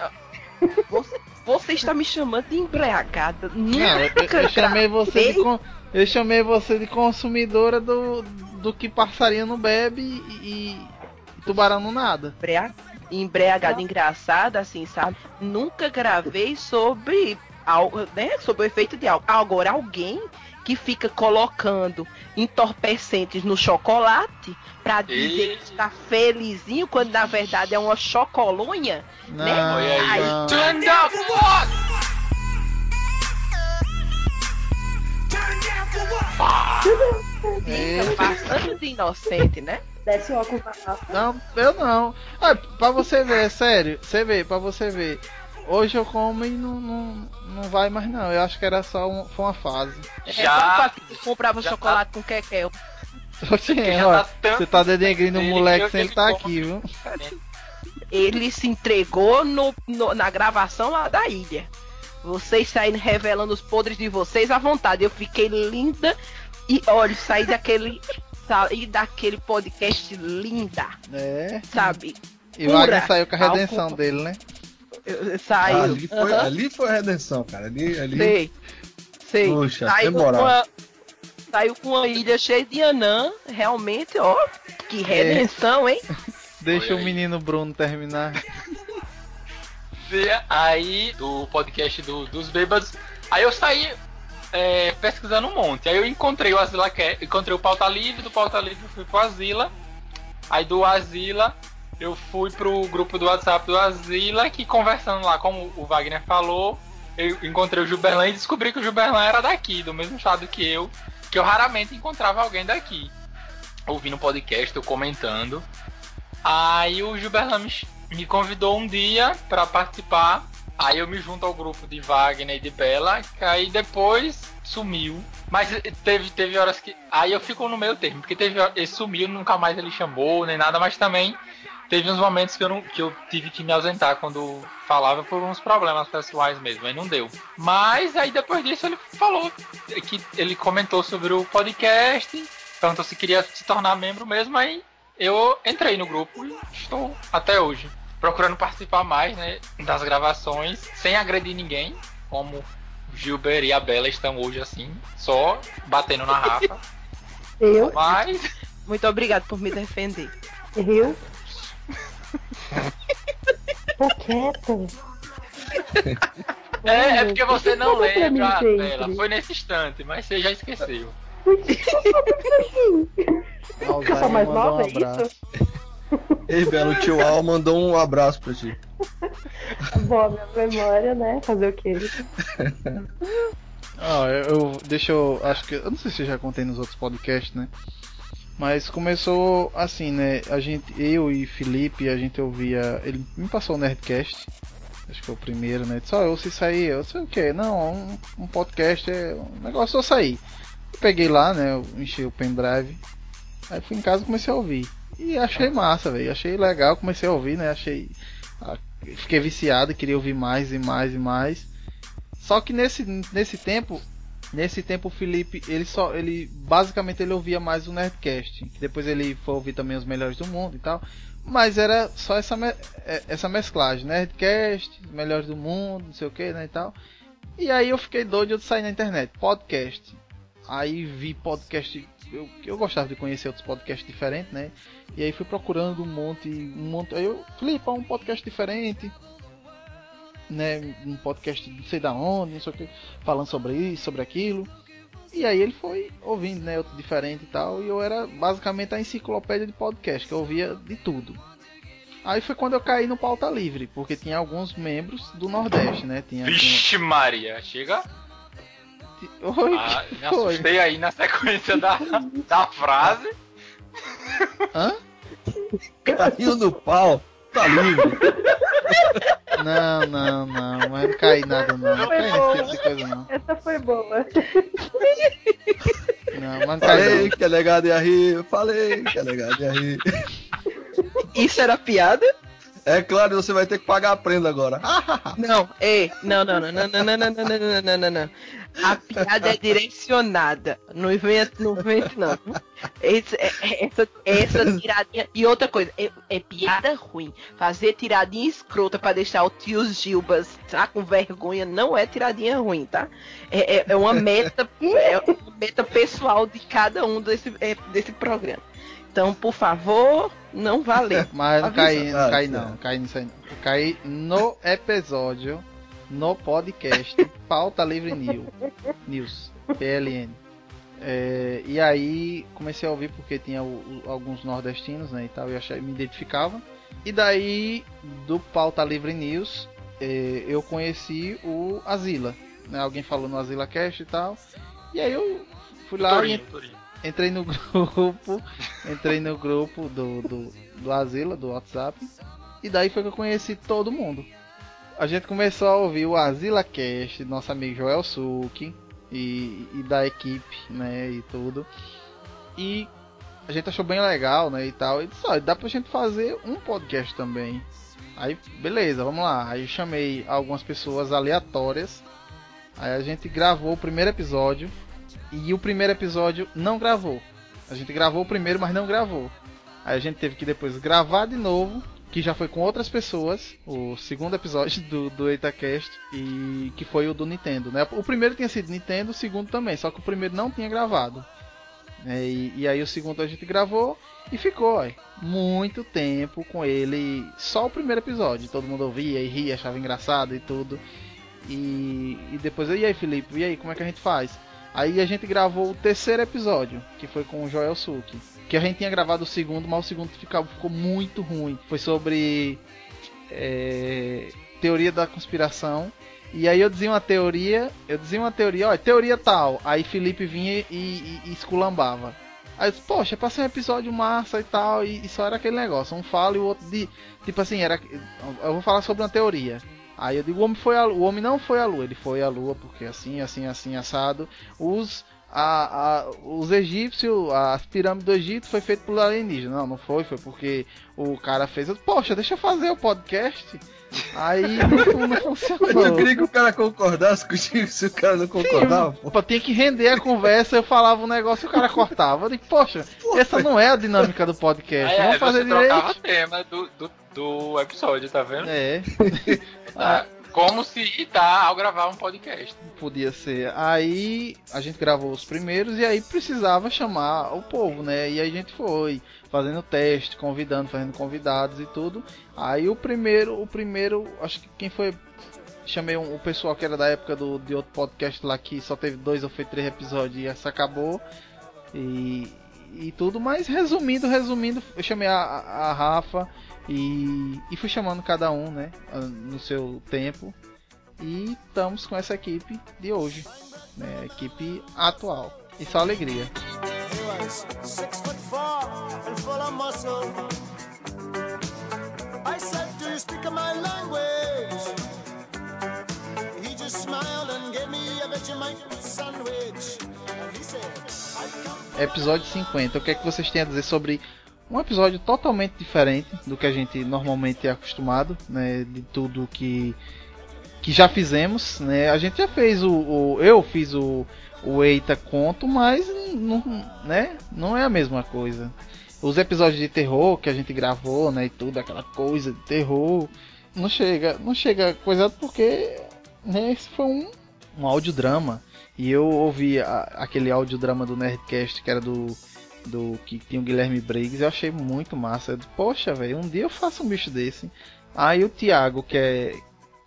[SPEAKER 3] Você, você está me chamando de embriagada.
[SPEAKER 1] Não, eu, eu- eu chamei você de con- eu chamei você de consumidora do, do que passarinho não bebe e tubarão não nada.
[SPEAKER 3] Embriagada engraçada, assim, sabe? Nunca gravei sobre algo, né? Sobre o efeito de álcool. Agora, alguém que fica colocando entorpecentes no chocolate pra dizer
[SPEAKER 5] Ei.
[SPEAKER 3] que está felizinho, quando na verdade é uma chocolonha.
[SPEAKER 1] Não,
[SPEAKER 5] Olha aí.
[SPEAKER 1] não.
[SPEAKER 5] Turn down for what?
[SPEAKER 3] Fica passando de inocente, né?
[SPEAKER 4] Desce o óculos.
[SPEAKER 1] Não, eu não. Ah, pra você ver, é sério, você vê, pra você ver. Hoje eu como e não, não, não vai mais não. Eu acho que era só um, foi uma fase.
[SPEAKER 3] É
[SPEAKER 5] Já,
[SPEAKER 3] que comprava
[SPEAKER 5] já
[SPEAKER 3] chocolate com quequel.
[SPEAKER 1] Oxê, ó,
[SPEAKER 5] tá tanto
[SPEAKER 1] você tá denegrindo o moleque
[SPEAKER 5] que
[SPEAKER 1] sem
[SPEAKER 5] ele
[SPEAKER 1] ele tá aqui, viu?
[SPEAKER 3] Ele se entregou no, no- na gravação lá da ilha. Vocês saíram revelando os podres de vocês à vontade. Eu fiquei linda e olha, saí daquele saí daquele podcast linda,
[SPEAKER 1] É.
[SPEAKER 3] sabe?
[SPEAKER 1] E o Wagner
[SPEAKER 3] Pura.
[SPEAKER 1] saiu com a redenção dele, né?
[SPEAKER 3] Saiu.
[SPEAKER 2] ali, foi,
[SPEAKER 3] Aham.
[SPEAKER 2] ali foi a redenção, cara. Ali, ali.
[SPEAKER 3] Sei. Sei.
[SPEAKER 2] Puxa,
[SPEAKER 3] saiu,
[SPEAKER 2] tem
[SPEAKER 3] com
[SPEAKER 2] moral.
[SPEAKER 3] uma, saiu com uma ilha cheia de anã. Realmente, ó. Que redenção, hein?
[SPEAKER 1] Deixa o
[SPEAKER 5] aí.
[SPEAKER 1] menino Bruno terminar.
[SPEAKER 5] E aí, do podcast do- dos bêbados. Aí eu saí é, pesquisando um monte. Aí eu encontrei o Asila encontrei o Pauta Livre, do Pauta Livre eu fui pro Asila. Aí do Asila eu fui pro grupo do WhatsApp do Asila, que conversando lá, como o Wagner falou, eu encontrei o Gilberlan e descobri que o Gilberlan era daqui, do mesmo estado que eu, que eu raramente encontrava alguém daqui. Ouvindo podcast, eu comentando. Aí o Gilberlan me, me convidou um dia pra participar. Aí eu me junto ao grupo de Wagner e de Bela, que aí depois sumiu. Mas teve, teve horas que. Aí eu fico no meio termo, porque teve ele sumiu, nunca mais ele chamou, nem nada, mas também teve uns momentos que eu, não, que eu tive que me ausentar quando falava por uns problemas pessoais mesmo, aí não deu. Mas aí depois disso ele falou que ele comentou sobre o podcast, perguntou se queria se tornar membro mesmo, aí eu entrei no grupo e estou até hoje. Procurando participar mais né, das gravações, sem agredir ninguém, como o Gilber e a Bela estão hoje assim, só batendo na Rafa.
[SPEAKER 4] Eu,
[SPEAKER 5] Mas
[SPEAKER 3] Muito obrigado por me defender.
[SPEAKER 4] eu. Tô quieta.
[SPEAKER 5] é, é porque você não lembra. Bela. Foi nesse instante, mas você já esqueceu.
[SPEAKER 4] Eu sou mais nova,
[SPEAKER 1] um
[SPEAKER 4] é isso?
[SPEAKER 2] Ei, Belo, o tio Al mandou um abraço pra ti.
[SPEAKER 4] Boa, minha memória, né? Fazer o quê?
[SPEAKER 1] Ó, eu, eu- deixa eu. Acho que. Eu não sei se eu já contei nos outros podcasts, né? Mas começou assim, né? A gente, eu e Felipe, a gente ouvia. Ele me passou o Nerdcast. Acho que foi o primeiro, né? Só eu se sair, eu sei o que. Não, um, um podcast é um negócio eu sair. Peguei lá, né? Eu enchi o pendrive. Aí fui em casa e comecei a ouvir. E achei massa, velho. Achei legal, comecei a ouvir, né? Achei. Fiquei viciado, queria ouvir mais e mais e mais. Só que nesse, nesse tempo, nesse tempo o Felipe, ele só, ele basicamente ele ouvia mais o Nerdcast, que depois ele foi ouvir também os melhores do mundo e tal. Mas era só essa me- é- essa mesclagem, Nerdcast, melhores do mundo, não sei o que, né, e tal. E aí eu fiquei doido de sair na internet, podcast. Aí vi podcast, eu, eu gostava de conhecer outros podcasts diferentes, né? E aí fui procurando um monte, um monte. Aí eu, é um podcast diferente né, um podcast não sei da onde, não sei o que, falando sobre isso, sobre aquilo. E aí ele foi ouvindo, né, outro diferente e tal, e eu era basicamente a enciclopédia de podcast, que eu ouvia de tudo. Aí foi quando eu caí no pauta livre, porque tinha alguns membros do Nordeste, né? Tinha, tinha...
[SPEAKER 5] Vixe Maria, chega.
[SPEAKER 1] Oi,
[SPEAKER 5] Ah, me
[SPEAKER 1] foi?
[SPEAKER 5] assustei aí na sequência da, da frase.
[SPEAKER 1] Hã?
[SPEAKER 2] Caiu no pau, tá livre.
[SPEAKER 1] Não, não, não, mas não caí nada não. Não
[SPEAKER 4] boa.
[SPEAKER 1] nesse tipo de coisa não.
[SPEAKER 4] Essa foi boa.
[SPEAKER 1] Não, mas não
[SPEAKER 2] Falei
[SPEAKER 1] não.
[SPEAKER 2] que é legado ia rir, falei que é legado ia rir.
[SPEAKER 8] Isso era piada?
[SPEAKER 2] É claro, você vai ter que pagar a prenda agora.
[SPEAKER 8] Não, ei, não, não, não, não, não, não, não, não, não, não, não, não. A piada é direcionada. Não inventa, não inventa, não. Esse- é- é- essa, essa tiradinha. E outra coisa, é, é piada ruim. Fazer tiradinha escrota pra deixar o tio Gilbas tá com vergonha não é tiradinha ruim, tá? É, é- é uma meta, é uma meta pessoal de cada um desse, é, desse programa. Então, por favor, não valeu.
[SPEAKER 1] Mas não caí, não
[SPEAKER 2] certo.
[SPEAKER 1] não, caí nisso aí não. Caí no episódio, no podcast, Pauta Livre News, News PLN. É, e aí comecei a ouvir porque tinha o- o- alguns nordestinos, né, e tal, e achei, me identificava. E daí, do Pauta Livre News, é, eu conheci o Azila, né, alguém falou no Azila Cast e tal. E aí eu fui lá e
[SPEAKER 5] Torinho, Torinho.
[SPEAKER 1] entrei no grupo, entrei no grupo do, do, do Azila, do WhatsApp, e daí foi que eu conheci todo mundo. A gente começou a ouvir o Azila Cast, nosso amigo Joel Suki, e, e da equipe, né, e tudo. E a gente achou bem legal, né, e tal, e "Olha, dá pra gente fazer um podcast também. Aí, beleza, vamos lá. Aí eu chamei algumas pessoas aleatórias, aí a gente gravou o primeiro episódio, e o primeiro episódio não gravou. A gente gravou o primeiro, mas não gravou. Aí a gente teve que depois gravar de novo, que já foi com outras pessoas, o segundo episódio do, do EitaCast, e que foi o do Nintendo, né? O primeiro tinha sido Nintendo, o segundo também, só que o primeiro não tinha gravado. É, e, e aí o segundo a gente gravou e ficou, ó, muito tempo com ele, só o primeiro episódio. Todo mundo ouvia e ria, achava engraçado e tudo. E, e depois, e aí Felipe, e aí, como é que a gente faz? Aí a gente gravou o terceiro episódio, que foi com o Joel Suki. Que a gente tinha gravado o segundo, mas o segundo ficou, ficou muito ruim. Foi sobre é, teoria da conspiração. E aí eu dizia uma teoria, eu dizia uma teoria, ó, teoria tal. Aí Felipe vinha e, e, e esculambava. Aí eu disse, poxa, passei um episódio massa e tal, e, e só era aquele negócio, um fala e o outro de. Tipo assim, era. Eu vou falar sobre uma teoria. Aí eu digo, o homem foi a, o homem não foi à lua, ele foi à lua porque assim, assim, assim, assado. Os a, a- os egípcios, as pirâmides do Egito foi feito por alienígenas. Não, não foi, foi porque o cara fez. Poxa, deixa eu fazer o podcast. Aí não, não
[SPEAKER 2] Eu
[SPEAKER 1] funcionou.
[SPEAKER 2] queria que o cara concordasse contigo se o cara não concordava. pô.
[SPEAKER 1] Pô, tinha que render a conversa, eu falava um negócio e o cara cortava. Eu digo, poxa, essa não é a dinâmica do podcast.
[SPEAKER 5] Aí,
[SPEAKER 1] Vamos
[SPEAKER 5] é,
[SPEAKER 1] fazer
[SPEAKER 5] você
[SPEAKER 1] direito.
[SPEAKER 5] tema do, do, do episódio, tá vendo?
[SPEAKER 1] É,
[SPEAKER 5] Tá? Como se tá ao gravar um podcast.
[SPEAKER 1] podia ser. Aí a gente gravou os primeiros e aí precisava chamar o povo, né? E a gente foi fazendo teste, convidando, fazendo convidados e tudo. Aí o primeiro, o primeiro, acho que quem foi chamei um, o pessoal que era da época do de outro podcast lá que só teve dois ou foi três episódios e essa acabou e, e tudo, mas resumindo, resumindo, eu chamei a a Rafa e, e fui chamando cada um, né, no seu tempo. E estamos com essa equipe de hoje, né, a equipe atual. E só alegria. Episódio 50. O que é que vocês têm a dizer sobre um episódio totalmente diferente do que a gente normalmente é acostumado, né, de tudo que que já fizemos, né? A gente já fez o, o- eu fiz o o Eita Conto, mas não, né, não é a mesma coisa. Os episódios de terror que a gente gravou, né, e tudo aquela coisa de terror, não chega, não chega coisa porque né, esse foi um um audiodrama e eu ouvi a- aquele audiodrama do Nerdcast que era do do que tinha o Guilherme Briggs, eu achei muito massa. Eu Poxa, velho, um dia eu faço um bicho desse. Aí o Thiago, que é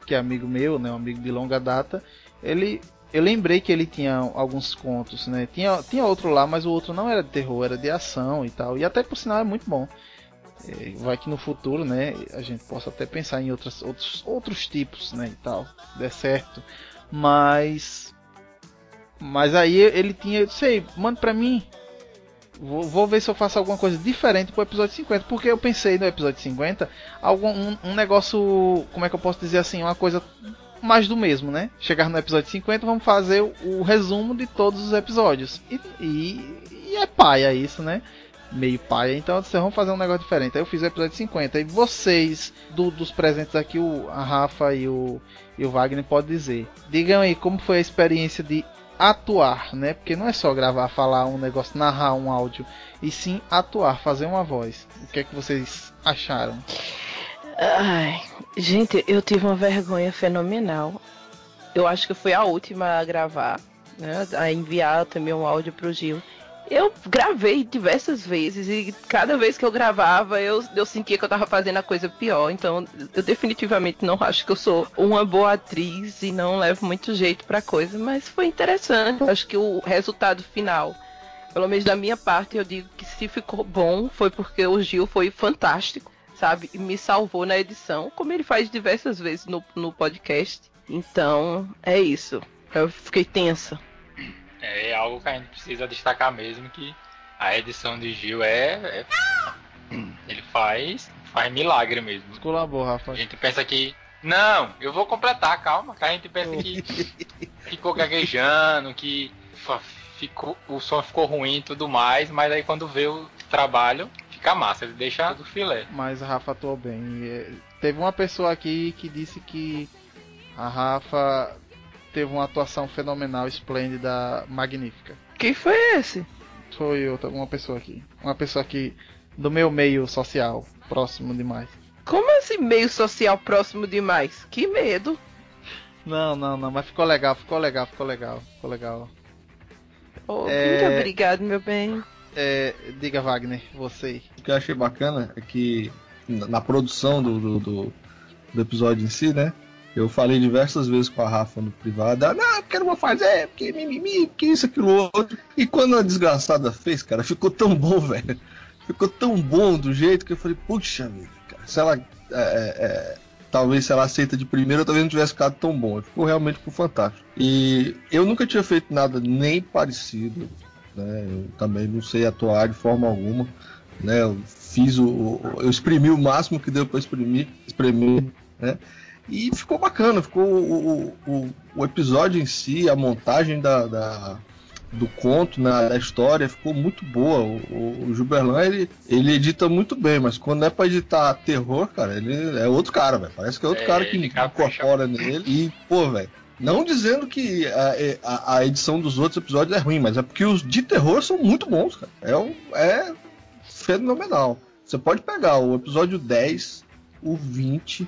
[SPEAKER 1] que é amigo meu, né, um amigo de longa data, ele eu lembrei que ele tinha alguns contos, né? Tinha, tinha outro lá, mas o outro não era de terror, era de ação e tal. E até por sinal é muito bom. É, vai que no futuro, né, a gente possa até pensar em outras, outros, outros tipos, né, e tal, der certo. Mas. Mas aí ele tinha, sei, manda pra mim. Vou, vou ver se eu faço alguma coisa diferente pro episódio 50. Porque eu pensei no episódio 50 algum, um, um negócio. Como é que eu posso dizer assim? Uma coisa mais do mesmo, né? Chegar no episódio 50, vamos fazer o, o resumo de todos os episódios. E, e, e é paia isso, né? Meio paia. Então vocês vão fazer um negócio diferente. Aí eu fiz o episódio 50. E vocês, do, dos presentes aqui, o, a Rafa e o, e o Wagner, pode dizer. Digam aí como foi a experiência de atuar, né? Porque não é só gravar, falar um negócio, narrar um áudio, e sim atuar, fazer uma voz. O que é que vocês acharam?
[SPEAKER 8] Ai, gente, eu tive uma vergonha fenomenal. Eu acho que fui a última a gravar, né? A enviar também um áudio pro Gil. Eu gravei diversas vezes e cada vez que eu gravava eu, eu sentia que eu tava fazendo a coisa pior. Então eu definitivamente não acho que eu sou uma boa atriz e não levo muito jeito pra coisa, mas foi interessante. Acho que o resultado final, pelo menos da minha parte, eu digo que se ficou bom foi porque o Gil foi fantástico, sabe? E me salvou na edição, como ele faz diversas vezes no, no podcast. Então é isso. Eu fiquei tensa.
[SPEAKER 5] É algo que a gente precisa destacar mesmo que a edição de Gil é, é- ele faz faz milagre mesmo.
[SPEAKER 1] Colabou, Rafa.
[SPEAKER 5] A gente pensa que não, eu vou completar, calma, que a gente pensa que ficou gaguejando, que ficou o som ficou ruim e tudo mais, mas aí quando vê o trabalho fica massa, ele deixa do filé.
[SPEAKER 1] Mas a Rafa atuou bem. Eh, teve uma pessoa aqui que disse que a Rafa teve uma atuação fenomenal, esplêndida, magnífica.
[SPEAKER 8] Quem foi esse?
[SPEAKER 1] Foi outra, uma pessoa aqui. Uma pessoa aqui do meu meio social, próximo demais.
[SPEAKER 8] Como esse meio social próximo demais? Que medo.
[SPEAKER 1] Não, não, não, mas ficou legal, ficou legal, ficou legal, ficou legal.
[SPEAKER 8] Oh,
[SPEAKER 1] É.
[SPEAKER 8] Muito obrigado, meu bem.
[SPEAKER 1] É, diga, Wagner, você.
[SPEAKER 2] O que eu achei bacana é que na na produção do, do, do- do episódio em si, né? Eu falei diversas vezes com a Rafa no privado, ah, não, porque não vou fazer, porque mimimi, porque isso, aquilo, outro. E quando a desgraçada fez, cara, ficou tão bom, velho. Ficou tão bom do jeito que eu falei, puxa vida, cara, se ela. é, é, é, talvez se ela aceita de primeira, talvez não tivesse ficado tão bom. Ficou realmente ficou fantástico. E eu nunca tinha feito nada nem parecido, né? Eu também não sei atuar de forma alguma né? Eu fiz o, eu exprimi o máximo que deu para exprimir, espremer, né? E ficou bacana, ficou o, o, o- episódio em si, a montagem da, da- do conto, né, da história, ficou muito boa. O, o, Gilberlan, ele, ele edita muito bem, mas quando é pra editar terror, cara, ele é outro cara, velho. Parece que é outro
[SPEAKER 5] É,
[SPEAKER 2] cara que incorpora nele. E, pô, velho. Não dizendo que a, a- a edição dos outros episódios é ruim, mas é porque os de terror são muito bons, cara. É, um- é fenomenal. Você pode pegar o episódio 10, o 20,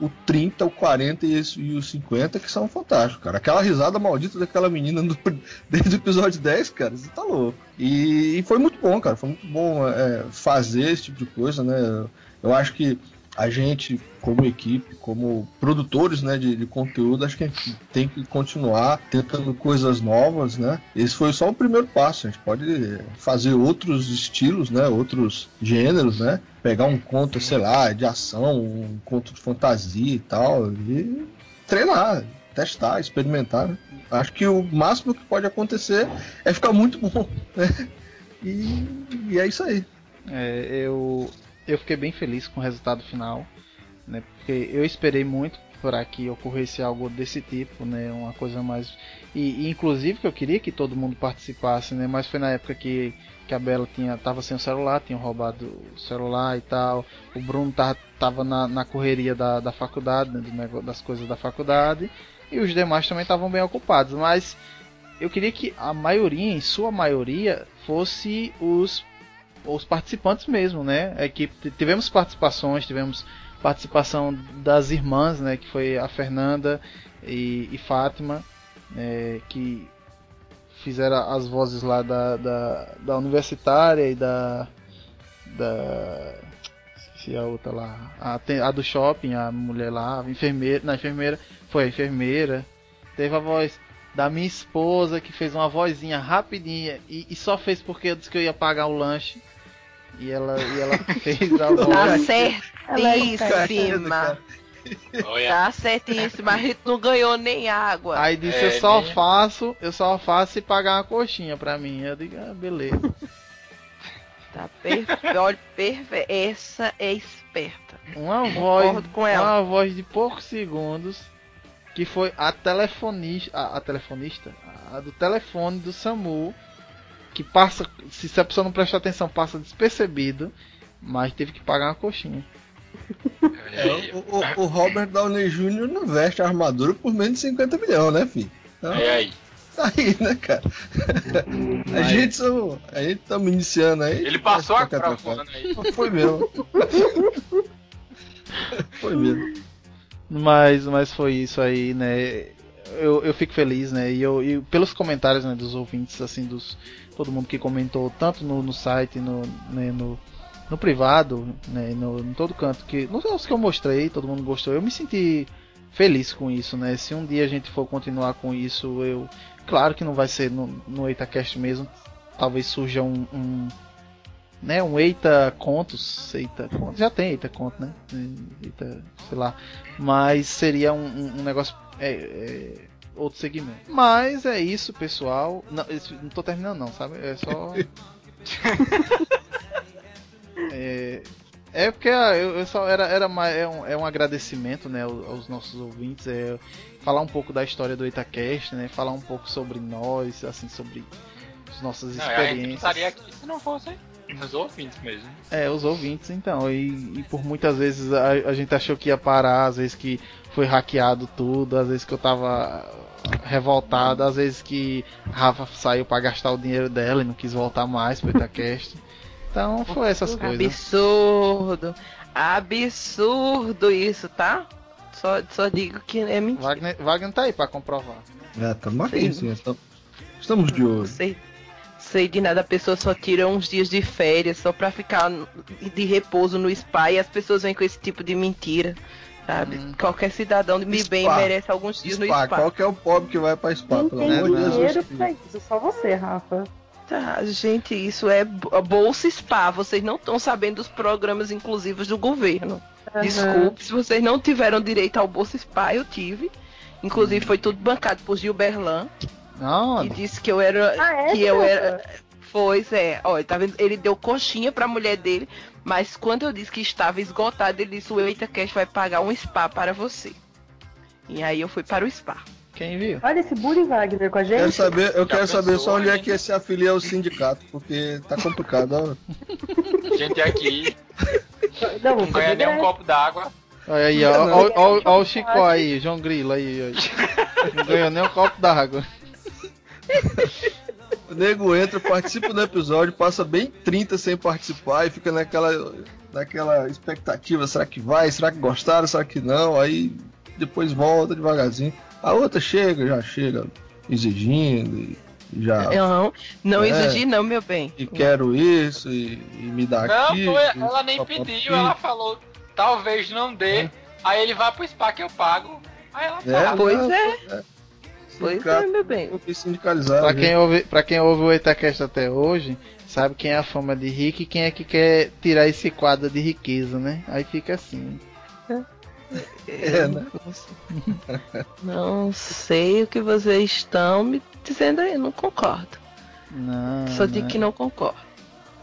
[SPEAKER 2] o 30, o 40 e, esse- e o 50, que são fantásticos, cara. Aquela risada maldita daquela menina do- desde o episódio 10, cara, você tá louco. E, e foi muito bom, cara. Foi muito bom é, fazer esse tipo de coisa, né? Eu acho que a gente, como equipe, como produtores né, de, de conteúdo, acho que a gente tem que continuar tentando coisas novas, né? Esse foi só o primeiro passo. A gente pode fazer outros estilos, né? Outros gêneros, né? Pegar um conto, sei lá, de ação, um conto de fantasia e tal, e treinar, testar, experimentar. Né? Acho que o máximo que pode acontecer é ficar muito bom, né? E, e é isso aí.
[SPEAKER 1] É, eu, eu fiquei bem feliz com o resultado final, né? Porque eu esperei muito para que ocorresse algo desse tipo, né? Uma coisa mais e, e, inclusive que eu queria que todo mundo participasse, né? Mas foi na época que, que a Bela tinha tava sem o celular, tinha roubado o celular e tal. O Bruno tava, tava na, na correria da, da faculdade, né? Negócio, das coisas da faculdade e os demais também estavam bem ocupados, mas eu queria que a maioria, em sua maioria, fosse os os participantes mesmo, né? A equipe tivemos participações, tivemos participação das irmãs, né? Que foi a Fernanda e, e Fátima, é, que fizeram as vozes lá da, da, da universitária e da da esqueci a outra lá, a, a do shopping, a mulher lá, a enfermeira, na enfermeira foi a enfermeira, teve a voz da minha esposa que fez uma vozinha rapidinha e, e só fez porque eu disse que eu ia pagar o lanche E ela, e ela fez a
[SPEAKER 3] Tá
[SPEAKER 1] voz.
[SPEAKER 4] É
[SPEAKER 3] certíssima.
[SPEAKER 5] Olha,
[SPEAKER 3] Tá certíssima. A gente não ganhou nem água.
[SPEAKER 1] Aí disse,
[SPEAKER 5] É,
[SPEAKER 1] eu só
[SPEAKER 5] né?
[SPEAKER 1] faço, eu só faço se pagar uma coxinha pra mim. Eu digo, ah, beleza.
[SPEAKER 3] Tá perfeito. Olha, perfe... Essa é esperta.
[SPEAKER 1] Uma voz,
[SPEAKER 3] com ela.
[SPEAKER 1] uma voz de poucos segundos, que foi a telefonista, a, a telefonista, a do telefone do SAMU, que passa, se se a pessoa não prestar atenção, passa despercebido, mas teve que pagar uma coxinha.
[SPEAKER 2] É, o, o- o Robert Downey Jr. não veste a armadura por menos de 50 milhões, né, filho? Então,
[SPEAKER 5] é aí.
[SPEAKER 2] tá aí, né, cara? A gente são, a gente estamos iniciando aí.
[SPEAKER 5] Ele passou a
[SPEAKER 2] Qualquer
[SPEAKER 5] prova aí.
[SPEAKER 2] coisa. Foi mesmo. Foi mesmo.
[SPEAKER 1] Mas, mas foi isso aí, né? Eu, eu fico feliz, né? E, eu, e pelos comentários né, dos ouvintes, assim, dos todo mundo que comentou, tanto no, no site, no, né, no, no privado, né, no, em todo canto, que nos que eu mostrei, todo mundo gostou. Eu me senti feliz com isso, né? Se um dia a gente for continuar com isso, eu. Claro que não vai ser no, no EitaCast mesmo. Talvez surja um. um né, um Eita Contos, Eita Contos, já tem Eita Conto, né? Eita, sei lá, mas seria um- um negócio é, é, outro segmento. Mas é isso, pessoal. Não, não tô terminando não, sabe? É só é, é porque ah, eu, eu só era, era mais, é, um, é um agradecimento né, aos, aos nossos ouvintes, é, falar um pouco da história do Itacast, né, falar um pouco sobre nós, assim, sobre as nossas
[SPEAKER 5] Não,
[SPEAKER 1] experiências.
[SPEAKER 5] estaria aqui se não fossem os ouvintes mesmo.
[SPEAKER 1] É, os ouvintes, então. E, e por muitas vezes a, a gente achou que ia parar, às vezes que foi hackeado tudo, às vezes que eu tava revoltado, às vezes que a Rafa saiu pra gastar o dinheiro dela e não quis voltar mais pro Itacast. Então foi essas coisas.
[SPEAKER 3] Absurdo. Absurdo isso, tá? Só, só digo que é mentira.
[SPEAKER 1] Wagner, Wagner tá aí pra comprovar.
[SPEAKER 2] É, tamo aqui, sim. Estamos, estamos de olho.
[SPEAKER 3] Sei, sei de nada, a pessoa só tira uns dias de férias só pra ficar de repouso no spa e as pessoas vêm com esse tipo de mentira. Sabe?
[SPEAKER 1] Hum.
[SPEAKER 3] Qualquer cidadão de
[SPEAKER 2] Spa.
[SPEAKER 3] bem merece alguns dias no
[SPEAKER 2] Spa,
[SPEAKER 3] spa.
[SPEAKER 2] qual que é o pobre que vai pra spa,
[SPEAKER 4] Quem
[SPEAKER 2] pelo amor de
[SPEAKER 4] dinheiro pra isso? Só você, Rafa.
[SPEAKER 3] Tá, gente, isso é bo- bolsa spa. Vocês não estão sabendo dos programas inclusivos do governo.
[SPEAKER 4] Aham.
[SPEAKER 3] Desculpe, se vocês não tiveram direito ao bolsa spa, eu tive. Inclusive foi tudo bancado por Gilberlan,
[SPEAKER 1] Não,
[SPEAKER 3] que disse que eu era
[SPEAKER 4] Ah, é?
[SPEAKER 3] que eu era Pois é, olha, tá vendo? Ele deu coxinha pra mulher dele, mas quando eu disse que estava esgotado, ele disse: o EitaCast vai pagar um spa para você. E aí eu fui para o spa.
[SPEAKER 1] quem viu?
[SPEAKER 4] Olha esse bullying Wagner com a
[SPEAKER 2] Quero
[SPEAKER 4] gente.
[SPEAKER 2] saber, eu quero saber
[SPEAKER 5] pensou,
[SPEAKER 2] só onde é que esse afilia ao sindicato, porque tá complicado. ó.
[SPEAKER 5] Gente aqui
[SPEAKER 4] Não,
[SPEAKER 5] não ganha nem um
[SPEAKER 4] merece.
[SPEAKER 5] copo d'água.
[SPEAKER 1] Olha aí, ó, ó, ó, ó o Chico aí, João Grilo aí, ó. Não ganhou nem um copo d'água.
[SPEAKER 2] O nego entra, participa do episódio, passa bem 30 sem participar e fica naquela, naquela expectativa, será que vai, será que gostaram, será que não, aí depois volta devagarzinho. A outra chega, já chega exigindo e já
[SPEAKER 3] Não, não
[SPEAKER 2] É.
[SPEAKER 3] exigi, não, meu bem.
[SPEAKER 2] e quero isso e, e me dá
[SPEAKER 5] Não,
[SPEAKER 2] aquilo.
[SPEAKER 5] foi,
[SPEAKER 2] e
[SPEAKER 5] ela nem pediu, ela falou, talvez não dê. Aí ele vai pro spa que eu pago. Aí ela
[SPEAKER 2] É,
[SPEAKER 5] paga.
[SPEAKER 3] Pois
[SPEAKER 2] não,
[SPEAKER 3] é. Pois é, meu bem.
[SPEAKER 2] sindicalizado.
[SPEAKER 1] Pra
[SPEAKER 2] né?
[SPEAKER 1] quem, ouve, pra quem ouve o Itacast até hoje, sabe quem é a fama de rico e quem é que quer tirar esse quadro de riqueza, né? Aí fica assim.
[SPEAKER 2] É, né?
[SPEAKER 3] Não sei o que vocês estão me dizendo aí, não concordo.
[SPEAKER 1] Não,
[SPEAKER 3] Só
[SPEAKER 1] né?
[SPEAKER 3] digo que não concordo.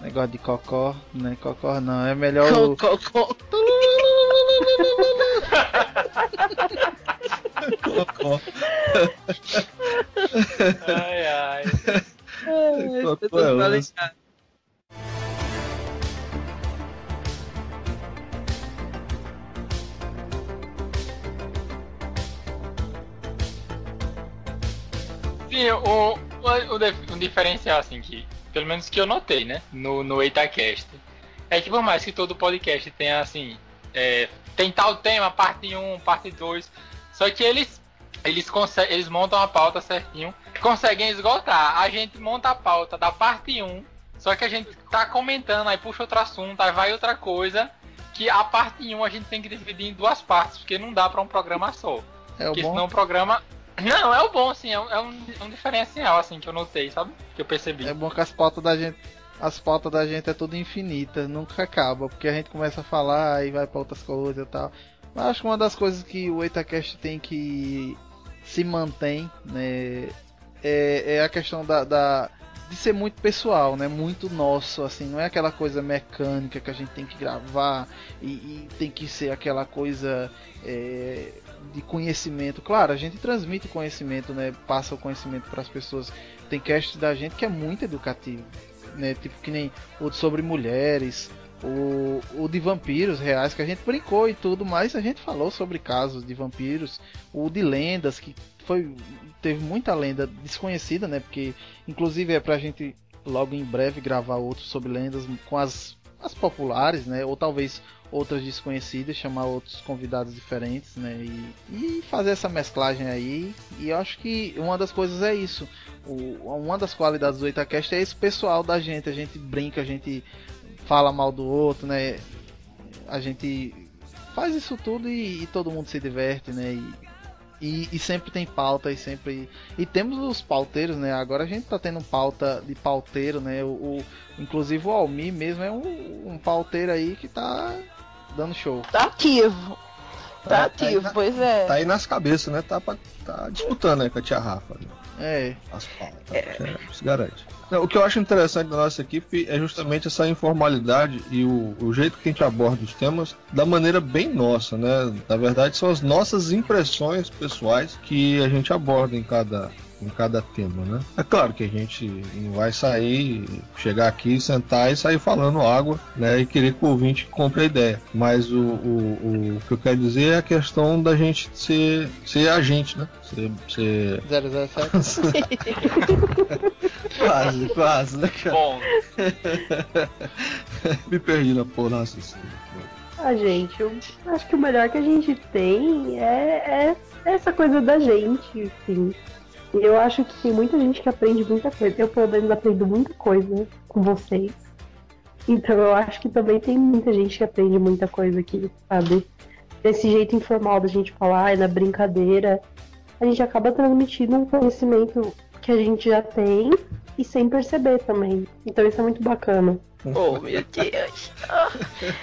[SPEAKER 1] Negócio de cocó, né? Cocó não. É melhor o.
[SPEAKER 3] Co- co- co-
[SPEAKER 5] Ai, ai.
[SPEAKER 3] Ai, pessoas
[SPEAKER 2] é
[SPEAKER 3] errado.
[SPEAKER 5] Sim, o, o, o dif- um diferencial, assim, que pelo menos que eu notei, né, no, no EitaCast, é que por mais que todo podcast tenha, assim, é, tem tal tema, parte 1, parte 2, só que eles, eles, conseguem, eles montam a pauta certinho, conseguem esgotar. A gente monta a pauta da parte 1, só que a gente tá comentando, aí puxa outro assunto, aí vai outra coisa, que a parte 1 a gente tem que dividir em duas partes, porque não dá pra um programa só.
[SPEAKER 1] É o
[SPEAKER 5] Porque
[SPEAKER 1] bom.
[SPEAKER 5] senão o programa. Não, é o bom, assim, é um, é um, é um diferencial, assim, que eu notei, sabe? Que eu percebi.
[SPEAKER 1] É bom que as pautas da gente as pautas da gente é tudo infinita, nunca acaba, porque a gente começa a falar e vai para outras coisas e tal. Mas acho que uma das coisas que o EitaCast tem que se mantém, né, é, é a questão da, da- de ser muito pessoal, né, muito nosso, assim, não é aquela coisa mecânica que a gente tem que gravar e, e tem que ser aquela coisa é, de conhecimento. Claro, a gente transmite conhecimento, né, passa o conhecimento para as pessoas. Tem cast da gente que é muito educativo, né, tipo que nem o sobre mulheres, o, o de vampiros reais, que a gente brincou e tudo, mas a gente falou sobre casos de vampiros, o de lendas, que foi teve muita lenda desconhecida, né? Porque inclusive é pra gente logo em breve gravar outros sobre lendas com as, as populares, né? Ou talvez outras desconhecidas, chamar outros convidados diferentes, né? E, e fazer essa mesclagem aí. E eu acho que uma das coisas é isso. O, uma das qualidades do Itacast é esse pessoal da gente. A gente brinca, a gente fala mal do outro, né? A gente faz isso tudo e, e todo mundo se diverte, né? E, e, e sempre tem pauta e sempre. E temos os pauteiros, né? Agora a gente tá tendo pauta de pauteiro, né? O, o- inclusive o Almi mesmo é um, um pauteiro aí que tá dando show.
[SPEAKER 3] Tá ativo. Tá
[SPEAKER 2] Tá- tá
[SPEAKER 3] ativo,
[SPEAKER 2] aí na-
[SPEAKER 3] pois é.
[SPEAKER 2] Tá aí nas cabeças, né? Tá, pra- tá disputando aí com a tia Rafa. Né?
[SPEAKER 1] É.
[SPEAKER 2] As pautas. É, se garante. Não, o que eu acho interessante da nossa equipe é justamente essa informalidade e o, o jeito que a gente aborda os temas da maneira bem nossa, né? Na verdade, são as nossas impressões pessoais que a gente aborda em cada, em cada tema, né? É claro que a gente não vai sair, chegar aqui, sentar e sair falando água, né? E querer que o ouvinte compre a ideia. Mas o, o, o que eu quero dizer é a questão da gente ser, ser a gente, né? Ser, ser
[SPEAKER 1] 007.
[SPEAKER 2] Quase, quase, né, cara?
[SPEAKER 5] Bom,
[SPEAKER 2] Me perdi na porra, nossa.
[SPEAKER 4] Ah, gente, eu acho que o melhor que a gente tem é, é essa coisa da gente, assim. E eu acho que tem muita gente que aprende muita coisa. Eu, pelo menos, aprendo muita coisa com vocês. Então eu acho que também tem muita gente que aprende muita coisa aqui, sabe? Desse jeito informal da gente falar, e na brincadeira, a gente acaba transmitindo um conhecimento que a gente já tem e sem perceber também. Então isso é muito bacana.
[SPEAKER 3] Oh, meu Deus. Oh,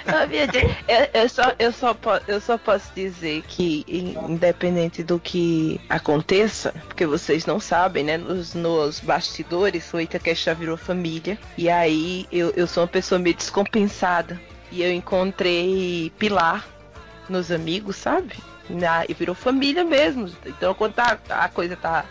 [SPEAKER 3] oh, meu Deus. Eu, eu só, eu, só eu só posso dizer que, in- independente do que aconteça, porque vocês não sabem, né? Nos, nos bastidores, o Itacast já virou família. E aí eu, eu sou uma pessoa meio descompensada. E eu encontrei Pilar nos amigos, sabe? Na, e virou família mesmo. Então quando tá- a coisa tá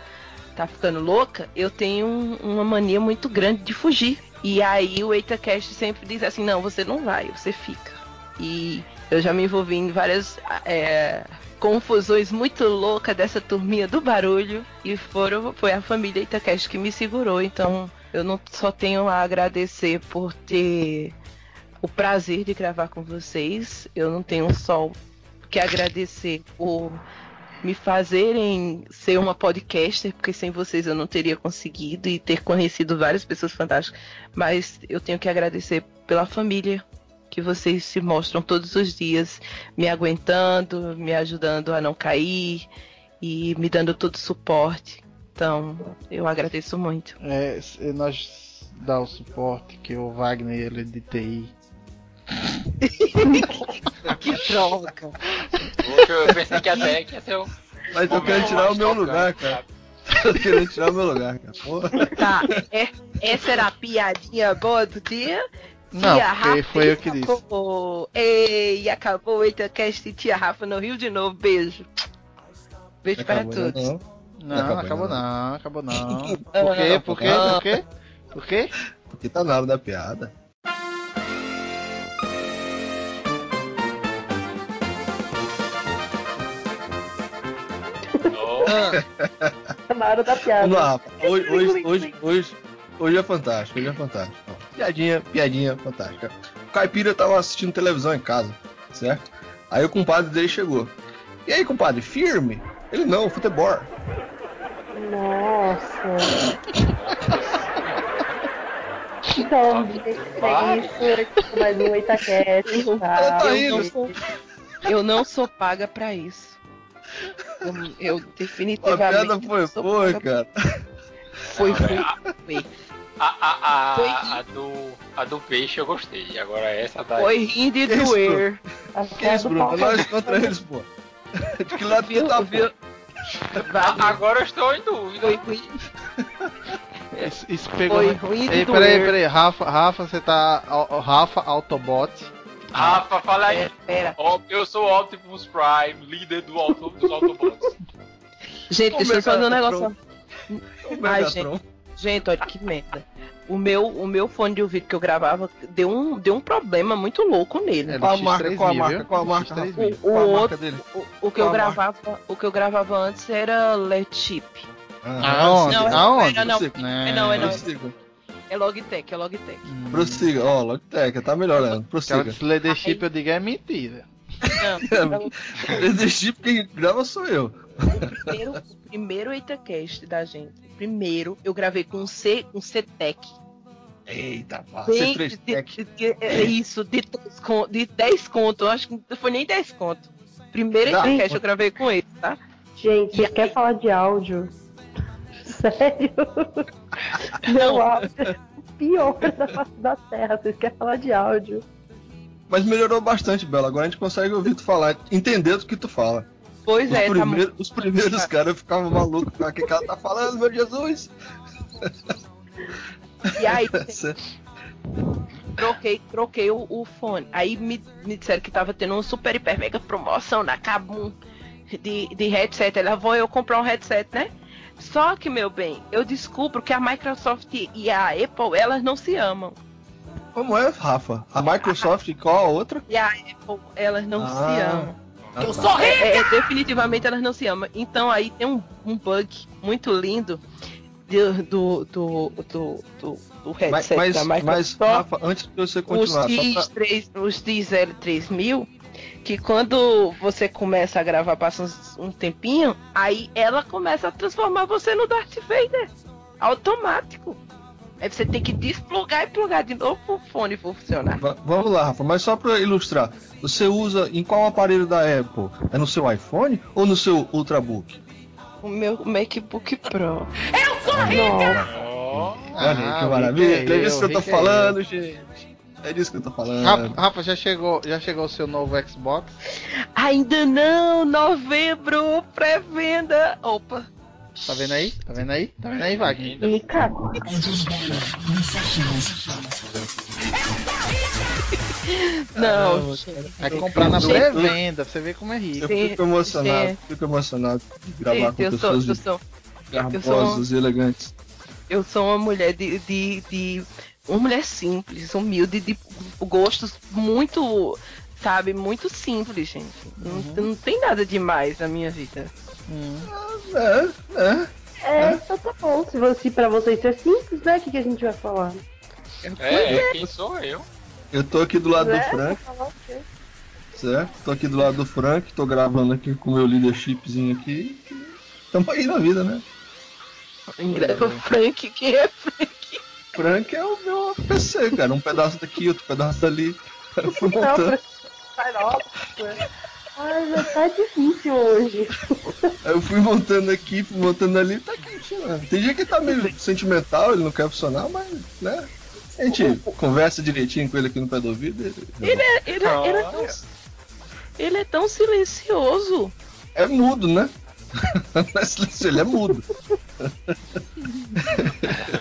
[SPEAKER 3] tá ficando louca, eu tenho um- uma mania muito grande de fugir. E aí o EitaCast sempre diz assim, não, você não vai, você fica. E eu já me envolvi em várias é, confusões muito loucas dessa turminha do barulho. E foram, foi a família EitaCast que me segurou. Então eu não só tenho a agradecer por ter o prazer de gravar com vocês. Eu não tenho só que agradecer por me fazerem ser uma podcaster, porque sem vocês eu não teria conseguido e ter conhecido várias pessoas fantásticas. Mas eu tenho que agradecer pela família que vocês se mostram todos os dias, me aguentando, me ajudando a não cair e me dando todo o suporte. Então, eu agradeço muito.
[SPEAKER 1] É, nós dá o suporte que o Wagner ele é de TI.
[SPEAKER 3] que droga!
[SPEAKER 5] Poxa, eu pensei que até que ia ser o.
[SPEAKER 2] Mas eu quero tirar o meu lugar, cara. Eu quero tirar o meu lugar, cara. Porra.
[SPEAKER 3] Tá, é, essa era a piadinha boa do dia?
[SPEAKER 1] Não,
[SPEAKER 3] Tia Rafa
[SPEAKER 1] foi eu que disse.
[SPEAKER 3] acabou. Ei, acabou o Itacast e Tia Rafa no Rio de novo. Beijo. Beijo para
[SPEAKER 2] Acabou, né,
[SPEAKER 3] todos.
[SPEAKER 2] não?
[SPEAKER 1] Não,
[SPEAKER 2] Acabou,
[SPEAKER 1] acabou
[SPEAKER 2] não.
[SPEAKER 1] não, acabou não. Por quê? Por quê? Por quê? Por quê?
[SPEAKER 2] Porque tá na hora da piada.
[SPEAKER 4] Na hora da piada.
[SPEAKER 2] Vamos lá. Hoje, hoje, hoje, hoje, hoje é fantástico, hoje é fantástico. Piadinha, piadinha fantástica. O caipira tava assistindo televisão em casa, certo? Aí o compadre dele chegou. E aí, compadre, firme? Ele não, futebol.
[SPEAKER 4] Nossa. Então, é isso. Mais um Itacast, tá?
[SPEAKER 2] tá
[SPEAKER 3] Eu
[SPEAKER 2] indo.
[SPEAKER 3] não sou, eu não sou paga pra isso. Eu, eu
[SPEAKER 2] A
[SPEAKER 3] definitivamente.
[SPEAKER 2] piada foi boa, cara.
[SPEAKER 3] Foi, foi, foi.
[SPEAKER 5] A, a, a,
[SPEAKER 3] Foi
[SPEAKER 5] a do, a do peixe eu gostei. Agora essa da.
[SPEAKER 3] Foi rindo e doer.
[SPEAKER 2] Que isso, Bruno? Nós contra eles, pô. De que lado tu
[SPEAKER 3] Viu?
[SPEAKER 2] tá?
[SPEAKER 5] A- agora eu estou em dúvida.
[SPEAKER 3] Foi ruim,
[SPEAKER 1] Isso, isso pegou.
[SPEAKER 3] foi ruim de
[SPEAKER 1] Ei,
[SPEAKER 3] doer.
[SPEAKER 1] peraí, peraí, Rafa, Rafa, você tá. Rafa Autobot.
[SPEAKER 5] Rafa, fala aí.
[SPEAKER 3] Pera, pera.
[SPEAKER 5] Eu sou o Optimus Prime, líder do auto, dos Autobots.
[SPEAKER 3] Gente, deixa eu só fazer um negócio. Ai,
[SPEAKER 2] Megatron.
[SPEAKER 3] Gente, olha que merda. O meu, o meu fone de ouvido que eu gravava deu um, deu um problema muito louco nele.
[SPEAKER 1] É
[SPEAKER 2] Qual a marca?
[SPEAKER 1] X3000,
[SPEAKER 2] Qual a marca? Qual a marca,
[SPEAKER 1] X3000.
[SPEAKER 2] Rafa?
[SPEAKER 3] O, o
[SPEAKER 2] Qual marca
[SPEAKER 3] outro, o, o que eu
[SPEAKER 2] Qual marca?
[SPEAKER 3] gravava, o que eu gravava antes era LED Chip.
[SPEAKER 1] Aonde?
[SPEAKER 3] Não, é-
[SPEAKER 1] Aonde?
[SPEAKER 3] é não.
[SPEAKER 2] Prossiga.
[SPEAKER 3] É não, é não.
[SPEAKER 2] Prossiga.
[SPEAKER 3] É Logitech, é Logitech.
[SPEAKER 1] Hum,
[SPEAKER 2] Prossiga. Ó, Logitech, tá melhorando.
[SPEAKER 1] Aquela
[SPEAKER 2] Prossiga.
[SPEAKER 1] de leadership eu digo é mentira.
[SPEAKER 3] Não,
[SPEAKER 2] porque quem grava sou eu.
[SPEAKER 3] o primeiro, o primeiro EitaCast da gente, o primeiro, eu gravei com um C, um C-Tech.
[SPEAKER 2] Eita, pá.
[SPEAKER 3] Bem,
[SPEAKER 2] C3
[SPEAKER 3] de,
[SPEAKER 2] Tech.
[SPEAKER 3] de- de- é isso, de 10 conto, de 10 conto, eu acho que não foi nem 10 conto. Primeiro. EitaCast eu gravei com ele, tá?
[SPEAKER 4] Gente, vocês querem falar de áudio? Sério? Meu áudio o pior da face da terra. Vocês querem falar de áudio?
[SPEAKER 2] Mas melhorou bastante, Bela. Agora a gente consegue ouvir tu falar, entender do que tu fala.
[SPEAKER 3] Pois
[SPEAKER 2] Os,
[SPEAKER 3] é, tá
[SPEAKER 2] primeiros, os primeiros caras ficavam malucos. O que que ela tá falando, meu Jesus?
[SPEAKER 3] E aí, troquei, troquei o, o fone. Aí me, me disseram que tava tendo uma super hiper mega promoção na Kabum de, de headset. Ela vou eu comprar um headset, né? Só que, meu bem, eu descubro que a Microsoft e a Apple, elas não se amam.
[SPEAKER 2] Como é, Rafa? A Microsoft e qual a outra?
[SPEAKER 3] E a Apple, elas não se
[SPEAKER 2] Ah.
[SPEAKER 3] amam.
[SPEAKER 2] Eu
[SPEAKER 3] sou é, é, definitivamente elas não se amam. Então aí tem um, um bug muito lindo do, do, do, do, do, do
[SPEAKER 2] Mas,
[SPEAKER 3] headset
[SPEAKER 2] mas,
[SPEAKER 3] da
[SPEAKER 2] mas,
[SPEAKER 3] Microsoft.
[SPEAKER 2] Rafa, antes de você
[SPEAKER 3] os
[SPEAKER 2] continuar, pra...
[SPEAKER 3] X3, os XL3000, que quando você começa a gravar, passa uns- um tempinho, aí ela começa a transformar você no Darth Vader. Automático. Aí você tem que desplugar e plugar de novo pro fone funcionar.
[SPEAKER 2] Va- Vamos lá, Rafa, mas só pra ilustrar. Você usa em qual aparelho da Apple? É no seu iPhone ou no seu Ultrabook?
[SPEAKER 3] O meu MacBook Pro.
[SPEAKER 5] Ó,
[SPEAKER 2] Olha aí,
[SPEAKER 1] Ah,
[SPEAKER 2] que maravilha.
[SPEAKER 1] É
[SPEAKER 2] disso que eu
[SPEAKER 1] eu,
[SPEAKER 2] tô falando, gente. É disso que eu tô falando.
[SPEAKER 1] Rafa, Rafa, já chegou, já chegou o seu novo Xbox?
[SPEAKER 3] Ainda não, novembro, pré-venda. Opa.
[SPEAKER 1] Tá vendo aí? Tá vendo aí? Tá vendo aí, Wagner?
[SPEAKER 4] E, cara,
[SPEAKER 3] Não,
[SPEAKER 1] Vai comprar na pré-venda, você ver como é rico.
[SPEAKER 2] Eu
[SPEAKER 3] Sim,
[SPEAKER 2] fico emocionado,
[SPEAKER 3] sim.
[SPEAKER 2] fico emocionado de gravar com
[SPEAKER 3] gente, eu sou,
[SPEAKER 2] pessoas
[SPEAKER 3] eu sou,
[SPEAKER 2] garbosas e elegantes.
[SPEAKER 3] eu sou uma mulher de, de, de- uma mulher simples, humilde, de gostos muito, sabe, muito simples, gente. Não, não tem nada demais na minha vida.
[SPEAKER 1] Hum.
[SPEAKER 2] É, é.
[SPEAKER 4] é, então tá bom. Se, você, se pra vocês é simples, né? O que, que a gente vai falar?
[SPEAKER 5] é, quem sou eu?
[SPEAKER 2] Eu tô aqui do lado do
[SPEAKER 4] Né?
[SPEAKER 2] Frank, certo? Tô aqui do lado do Frank, tô gravando aqui com o meu leadershipzinho aqui. Tamo aí na vida, né?
[SPEAKER 3] O Frank, que é
[SPEAKER 2] Frank é o meu PC, cara. Um pedaço daqui, outro pedaço dali. Eu fui montando.
[SPEAKER 4] Ai, já tá difícil hoje.
[SPEAKER 2] Eu fui montando aqui, fui montando ali, tá aqui funcionando. Tem dia que tá meio sentimental, ele não quer funcionar, mas, né? A gente conversa direitinho com ele aqui no pé do ouvido. Ele,
[SPEAKER 3] Ele é, ele, é- ele é tão, ele é tão silencioso.
[SPEAKER 2] É mudo, né? Não é ele é mudo.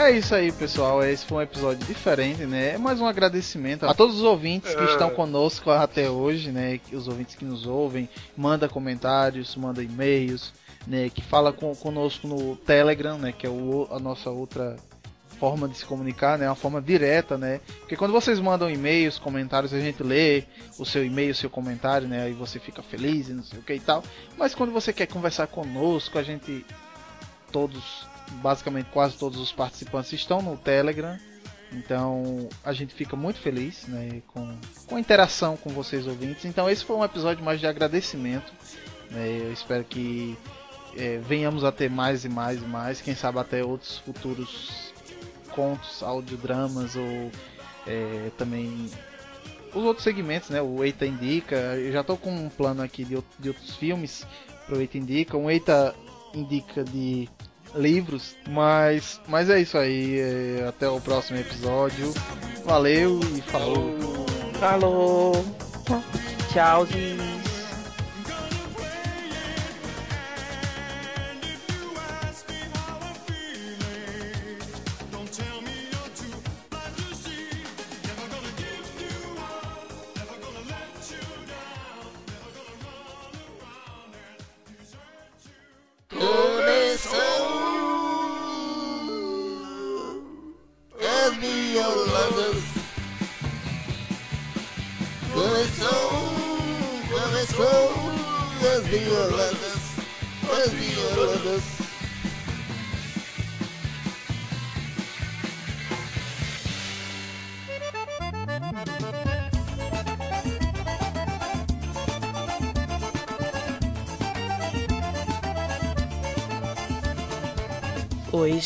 [SPEAKER 1] É isso aí, pessoal. Esse foi um episódio diferente, né? É mais um agradecimento a todos os ouvintes que estão conosco até hoje, né? Os ouvintes que nos ouvem, manda comentários, manda e-mails, né? Que fala com, conosco no Telegram, né? Que é o, a nossa outra forma de se comunicar, né? Uma forma direta, né? Porque quando vocês mandam e-mails, comentários, a gente lê o seu e-mail, o seu comentário, né? Aí você fica feliz e não sei o que e tal. Mas quando você quer conversar conosco, a gente todos, basicamente quase todos os participantes estão no Telegram. Então a gente fica muito feliz né, com, com a interação com vocês ouvintes. Então esse foi um episódio mais de agradecimento. né? Eu espero que é, venhamos a ter mais e mais e mais, quem sabe até outros futuros contos, audiodramas ou é, também os outros segmentos, né? O Eita Indica, eu já tô com um plano aqui de, de outros filmes pro Eita Indica, um Eita Indica de livros, mas, mas é isso aí, é, até o próximo episódio, valeu e falou!
[SPEAKER 8] Falou. Tchau,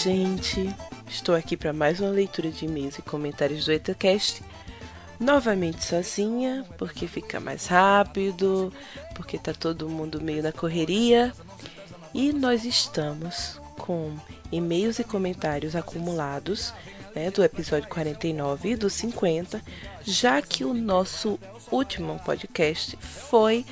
[SPEAKER 8] gente. Estou aqui para mais uma leitura de e-mails e comentários do EtaCast. Novamente sozinha, porque fica mais rápido, porque tá todo mundo meio na correria. E nós estamos com e-mails e comentários acumulados né, do episódio 49 e do 50, já que o nosso último podcast foi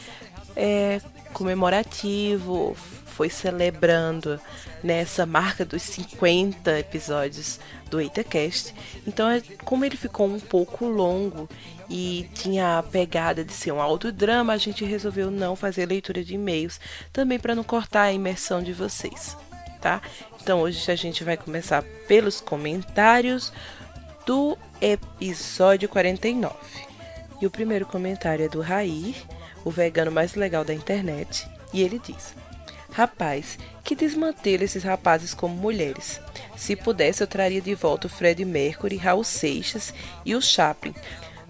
[SPEAKER 8] é, comemorativo, foi celebrando nessa marca dos 50 episódios do EitaCast. Então, é- como ele ficou um pouco longo e tinha a pegada de ser um autodrama, a gente resolveu não fazer leitura de e-mails, também para não cortar a imersão de vocês, tá? Então, hoje a gente vai começar pelos comentários do episódio 49. E o primeiro comentário é do Rair, o vegano mais legal da internet, e ele diz: Rapaz, que desmantela esses rapazes como mulheres. Se pudesse, eu traria de volta o Fred Mercury, Raul Seixas e o Chaplin,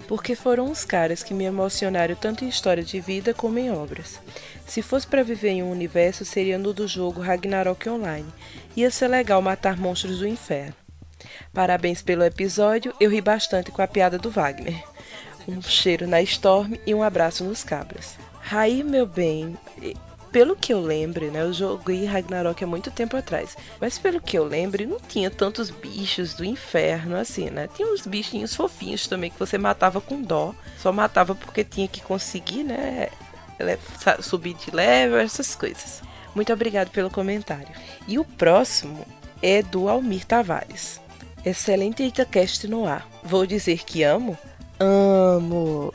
[SPEAKER 8] porque foram os caras que me emocionaram tanto em história de vida como em obras. Se fosse para viver em um universo, seria no do jogo Ragnarok Online. Ia ser legal matar monstros do inferno. Parabéns pelo episódio, eu ri bastante com a piada do Wagner. Um cheiro na Storm e um abraço nos cabras. Raí, meu bem, pelo que eu lembro, né? Eu joguei Ragnarok há muito tempo atrás. Mas pelo que eu lembro, não tinha tantos bichos do inferno assim, né? Tinha uns bichinhos fofinhos também que você matava com dó. Só matava porque tinha que conseguir, né? Subir de level, essas coisas. Muito obrigado pelo comentário. E o próximo é do Almir Tavares. Excelente Itacast no ar. Vou dizer que amo? Amo!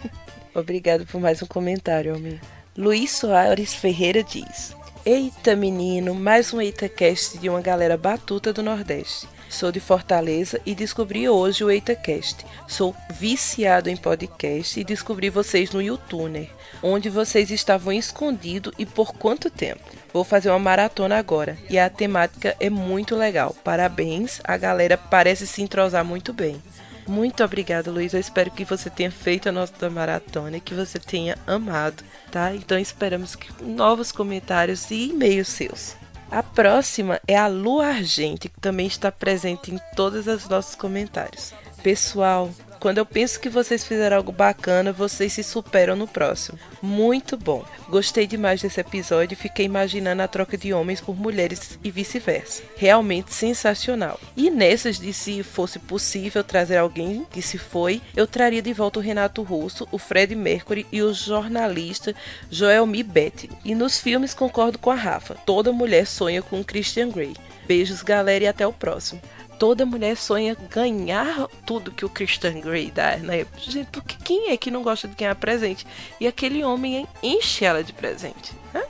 [SPEAKER 8] Obrigado por mais um comentário, Almir. Luiz Soares Ferreira diz: Eita menino, mais um EitaCast de uma galera batuta do Nordeste. Sou de Fortaleza e descobri hoje o EitaCast. Sou viciado em podcast e descobri vocês no YouTuner, onde vocês estavam escondidos e por quanto tempo. Vou fazer uma maratona agora e a temática é muito legal. Parabéns, a galera parece se entrosar muito bem. Muito obrigada, Luiz. Eu espero que você tenha feito a nossa maratona e que você tenha amado, tá? Então esperamos novos comentários e e-mails seus. A próxima é a Lu Argente, que também está presente em todos os nossos comentários. Pessoal, quando eu penso que vocês fizeram algo bacana, vocês se superam no próximo. Muito bom. Gostei demais desse episódio e fiquei imaginando a troca de homens por mulheres e vice-versa. Realmente sensacional. E nessas de se fosse possível trazer alguém que se foi, eu traria de volta o Renato Russo, o Fred Mercury e o jornalista Joel Betty. E nos filmes concordo com a Rafa. Toda mulher sonha com Christian Grey. Beijos, galera, e até o próximo toda mulher sonha ganhar tudo que o Christian Grey dá, né? Gente, porque quem é que não gosta de ganhar presente? E aquele homem enche ela de presente, né?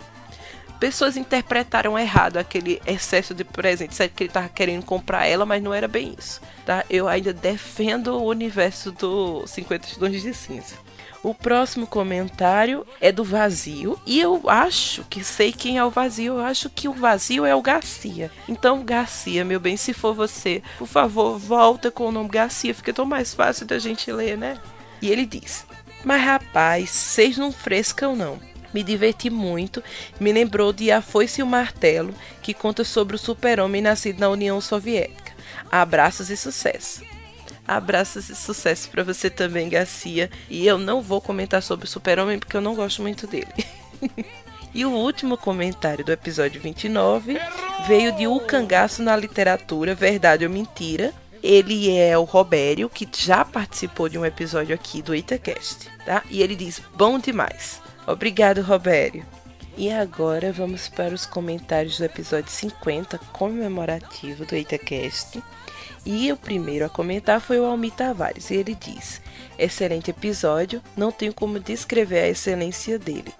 [SPEAKER 8] Pessoas interpretaram errado aquele excesso de presente, sabe que ele tava querendo comprar ela, mas não era bem isso, tá? Eu ainda defendo o universo do 50 Tons de Cinza. O próximo comentário é do Vazio. E eu acho que sei quem é o Vazio. Eu acho que o Vazio é o Garcia. Então, Garcia, meu bem, se for você, por favor, volta com o nome Garcia. Fica tão mais fácil da gente ler, né? E ele diz: Mas rapaz, vocês não frescam não. Me diverti muito, me lembrou de A Foice e o Martelo, que conta sobre o super-homem nascido na União Soviética. Abraços e sucesso! Abraços e sucesso para você também, Garcia. E eu não vou comentar sobre o Super-Homem porque eu não gosto muito dele. e o último comentário do episódio 29 veio de O Cangaço na Literatura, Verdade ou Mentira. Ele é o Robério, que já participou de um episódio aqui do Itacast, tá? E ele diz: bom demais. Obrigado, Robério. E agora vamos para os comentários do episódio 50 comemorativo do Itacast. E o primeiro a comentar foi o Almir Tavares, e ele diz: Excelente episódio, não tenho como descrever a excelência dele.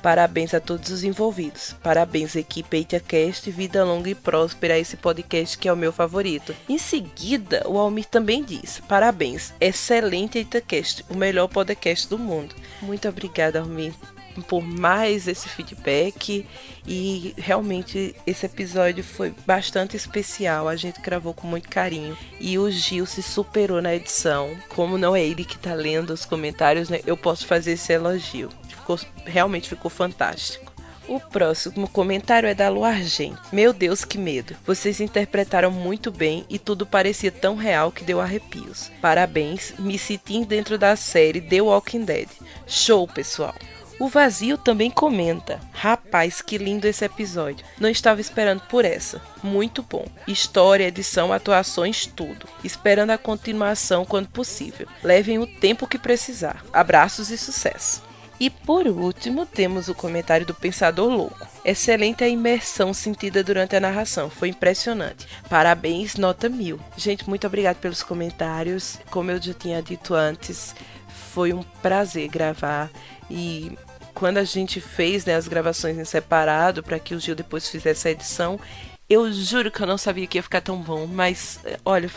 [SPEAKER 8] Parabéns a todos os envolvidos. Parabéns, equipe EitaCast, vida longa e próspera a esse podcast que é o meu favorito. Em seguida, o Almir também diz: Parabéns, excelente EitaCast, o melhor podcast do mundo. Muito obrigada, Almir por mais esse feedback e realmente esse episódio foi bastante especial. A gente gravou com muito carinho e o Gil se superou na edição. Como não é ele que tá lendo os comentários, né, eu posso fazer esse elogio. Ficou, realmente ficou fantástico. O próximo comentário é da Lu. Meu Deus, que medo. Vocês interpretaram muito bem e tudo parecia tão real que deu arrepios. Parabéns, me senti dentro da série The Walking Dead. Show, pessoal. O Vazio também comenta: Rapaz, que lindo esse episódio. Não estava esperando por essa. Muito bom. História, edição, atuações, tudo. Esperando a continuação quando possível. Levem o tempo que precisar. Abraços e sucesso. E por último, temos o comentário do Pensador Louco. Excelente a imersão sentida durante a narração, foi impressionante. Parabéns, nota mil. Gente, muito obrigado pelos comentários. Como eu já tinha dito antes, foi um prazer gravar e quando a gente fez né, as gravações em separado para que o Gil depois fizesse a edição, eu juro que eu não sabia que ia ficar tão bom, mas olha,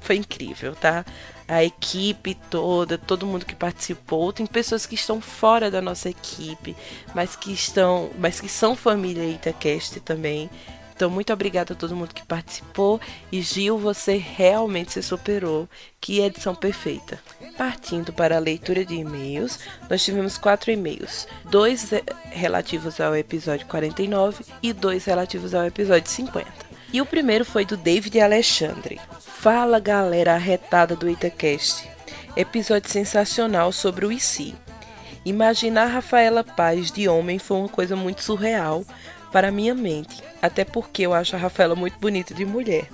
[SPEAKER 8] foi incrível, tá? A equipe toda, todo mundo que participou, tem pessoas que estão fora da nossa equipe, mas que estão, mas que são família Itacast também. Então, muito obrigada a todo mundo que participou. E Gil, você realmente se superou. Que edição perfeita. Partindo para a leitura de e-mails, nós tivemos quatro e-mails: dois relativos ao episódio 49 e dois relativos ao episódio 50. E o primeiro foi do David Alexandre. Fala galera arretada do Itacast. Episódio sensacional sobre o IC. Imaginar Rafaela Paz de homem foi uma coisa muito surreal, para minha mente, até porque eu acho a Rafaela muito bonita de mulher.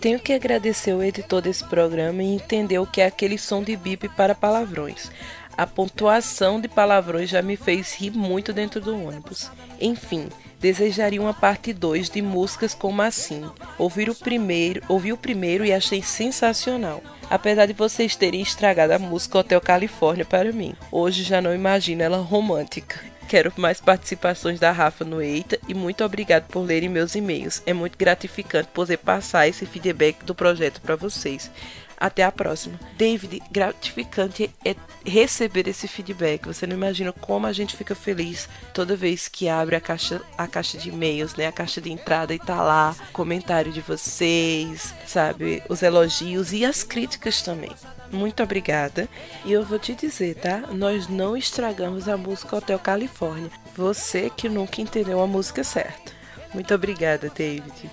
[SPEAKER 8] Tenho que agradecer o editor desse programa e entender o que é aquele som de bip para palavrões. A pontuação de palavrões já me fez rir muito dentro do ônibus. Enfim, desejaria uma parte 2 de músicas como assim. Ouvi o primeiro, ouvi o primeiro e achei sensacional. Apesar de vocês terem estragado a música Hotel Califórnia para mim. Hoje já não imagino ela romântica. Quero mais participações da Rafa no Eita e muito obrigado por lerem meus e-mails. É muito gratificante poder passar esse feedback do projeto para vocês. Até a próxima. David, gratificante é receber esse feedback. Você não imagina como a gente fica feliz toda vez que abre a caixa, a caixa de e-mails, né? A caixa de entrada e tá lá comentário de vocês, sabe? Os elogios e as críticas também muito obrigada. E eu vou te dizer, tá? Nós não estragamos a música Hotel Califórnia. Você que nunca entendeu a música certa. Muito obrigada, David.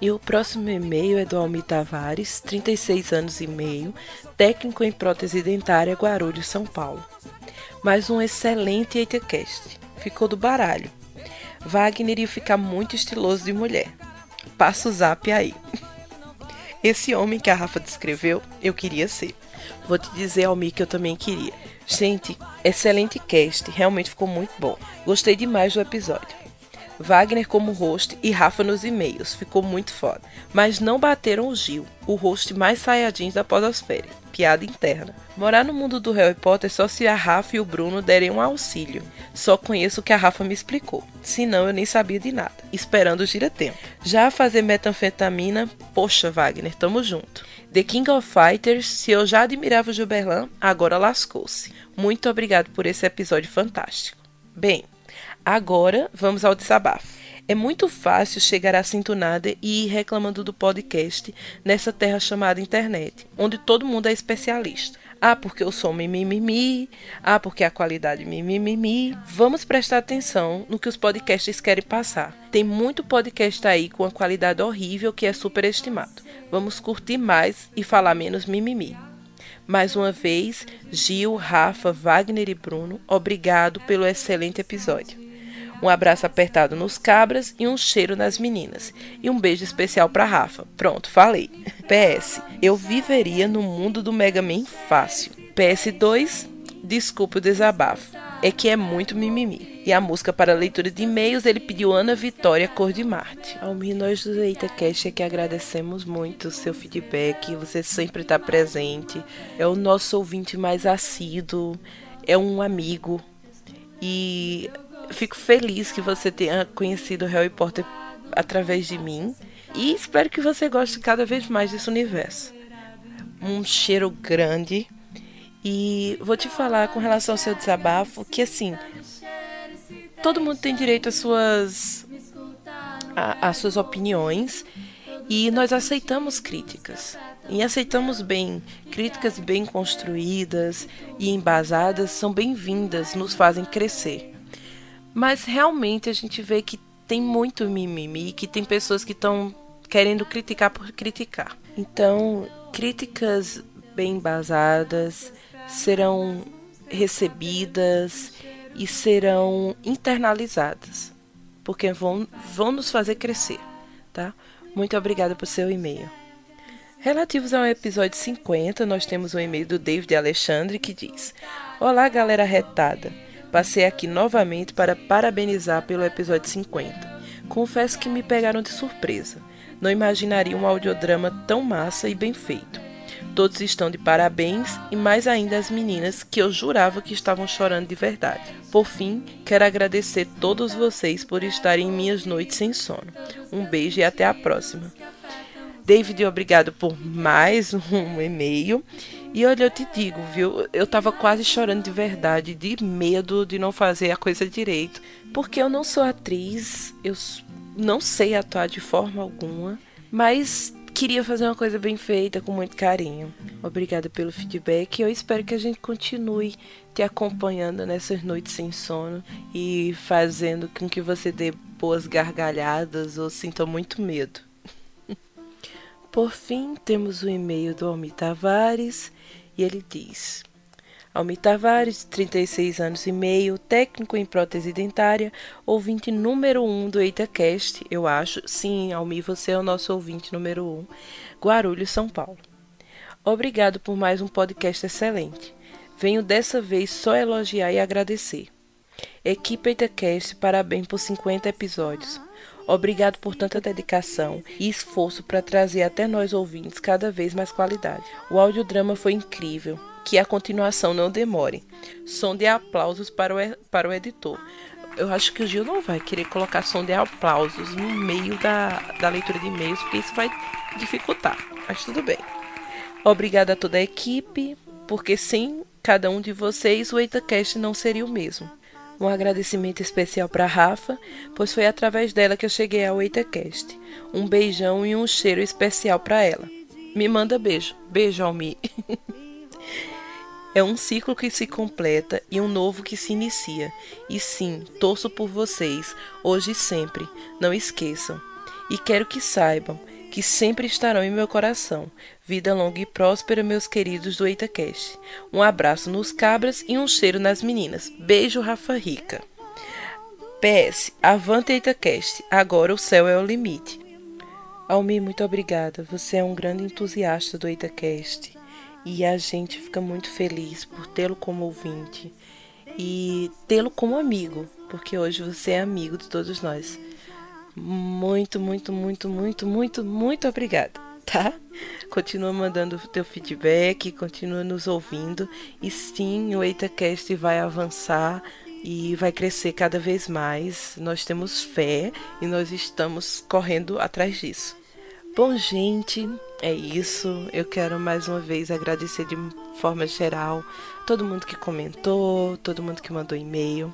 [SPEAKER 8] E o próximo e-mail é do Almi Tavares, 36 anos e meio, técnico em prótese dentária, Guarulhos, São Paulo. Mais um excelente ETCast. Ficou do baralho. Wagner ia ficar muito estiloso de mulher. Passa o zap aí. Esse homem que a Rafa descreveu, eu queria ser. Vou te dizer, Almir, que eu também queria. Gente, excelente cast, realmente ficou muito bom. Gostei demais do episódio. Wagner como host e Rafa nos e-mails, ficou muito foda. Mas não bateram o Gil, o host mais saiadinho da podosfera. Piada interna. Morar no mundo do Harry Potter só se a Rafa e o Bruno derem um auxílio. Só conheço o que a Rafa me explicou. Senão eu nem sabia de nada. Esperando o gira-tempo. Já fazer metanfetamina, poxa Wagner, tamo junto. The King of Fighters, se eu já admirava o Gilberlan, agora lascou-se. Muito obrigado por esse episódio fantástico. Bem, agora vamos ao desabafo. É muito fácil chegar à sintonada e ir reclamando do podcast nessa terra chamada internet, onde todo mundo é especialista. Ah, porque o som mimimi. Ah, porque a qualidade mimimi. Vamos prestar atenção no que os podcasts querem passar. Tem muito podcast aí com a qualidade horrível que é superestimado. Vamos curtir mais e falar menos mimimi. Mais uma vez, Gil, Rafa, Wagner e Bruno, obrigado pelo excelente episódio. Um abraço apertado nos cabras e um cheiro nas meninas. E um beijo especial para Rafa. Pronto, falei. PS, eu viveria no mundo do Mega Man fácil. PS2, desculpe o desabafo. É que é muito mimimi. E a música para leitura de e-mails ele pediu Ana Vitória Cor de Marte. Almir, nós do Eita Cash é que agradecemos muito o seu feedback. Você sempre está presente. É o nosso ouvinte mais assíduo. É um amigo. E fico feliz que você tenha conhecido Harry Potter através de mim. E espero que você goste cada vez mais desse universo. Um cheiro grande. E vou te falar com relação ao seu desabafo que assim, todo mundo tem direito às suas às suas opiniões e nós aceitamos críticas. E aceitamos bem. Críticas bem construídas e embasadas são bem-vindas, nos fazem crescer. Mas realmente a gente vê que tem muito mimimi, que tem pessoas que estão querendo criticar por criticar. Então, críticas bem embasadas, serão recebidas e serão internalizadas, porque vão, vão nos fazer crescer, tá? Muito obrigada por seu e-mail. Relativos ao episódio 50, nós temos um e-mail do David Alexandre que diz: Olá, galera retada. Passei aqui novamente para parabenizar pelo episódio 50. Confesso que me pegaram de surpresa. Não imaginaria um audiodrama tão massa e bem feito. Todos estão de parabéns e mais ainda as meninas que eu jurava que estavam chorando de verdade. Por fim, quero agradecer todos vocês por estarem em minhas noites sem sono. Um beijo e até a próxima. David, obrigado por mais um e-mail. E olha, eu te digo, viu? Eu tava quase chorando de verdade, de medo de não fazer a coisa direito. Porque eu não sou atriz, eu não sei atuar de forma alguma, mas queria fazer uma coisa bem feita, com muito carinho. Obrigada pelo feedback. Eu espero que a gente continue te acompanhando nessas noites sem sono e fazendo com que você dê boas gargalhadas ou sinta muito medo. Por fim, temos o e-mail do Almi Tavares e ele diz: Almi Tavares, 36 anos e meio, técnico em prótese dentária, ouvinte número 1 um do EitaCast, eu acho. Sim, Almi, você é o nosso ouvinte número 1. Um, Guarulhos, São Paulo. Obrigado por mais um podcast excelente. Venho dessa vez só elogiar e agradecer. Equipe EitaCast, parabéns por 50 episódios. Obrigado por tanta dedicação e esforço para trazer até nós ouvintes cada vez mais qualidade. O audiodrama foi incrível que a continuação não demore. Som de aplausos para o, para o editor. Eu acho que o Gil não vai querer colocar som de aplausos no meio da, da leitura de e-mails, porque isso vai dificultar. Mas tudo bem. Obrigada a toda a equipe, porque sem cada um de vocês o EitaCast não seria o mesmo. Um agradecimento especial para Rafa, pois foi através dela que eu cheguei ao EitaCast. Um beijão e um cheiro especial para ela. Me manda beijo. Beijo, Almi. É um ciclo que se completa e um novo que se inicia. E sim, torço por vocês, hoje e sempre. Não esqueçam. E quero que saibam que sempre estarão em meu coração. Vida longa e próspera, meus queridos do EitaCast. Um abraço nos cabras e um cheiro nas meninas. Beijo, Rafa Rica. PS, avante EitaCast. Agora o céu é o limite. Almir, muito obrigada. Você é um grande entusiasta do EitaCast e a gente fica muito feliz por tê-lo como ouvinte e tê-lo como amigo, porque hoje você é amigo de todos nós. Muito, muito, muito, muito, muito, muito obrigada, tá? Continua mandando o teu feedback, continua nos ouvindo e sim, o EitaCast vai avançar e vai crescer cada vez mais. Nós temos fé e nós estamos correndo atrás disso. Bom, gente, é isso. Eu quero mais uma vez agradecer de forma geral todo mundo que comentou, todo mundo que mandou e-mail.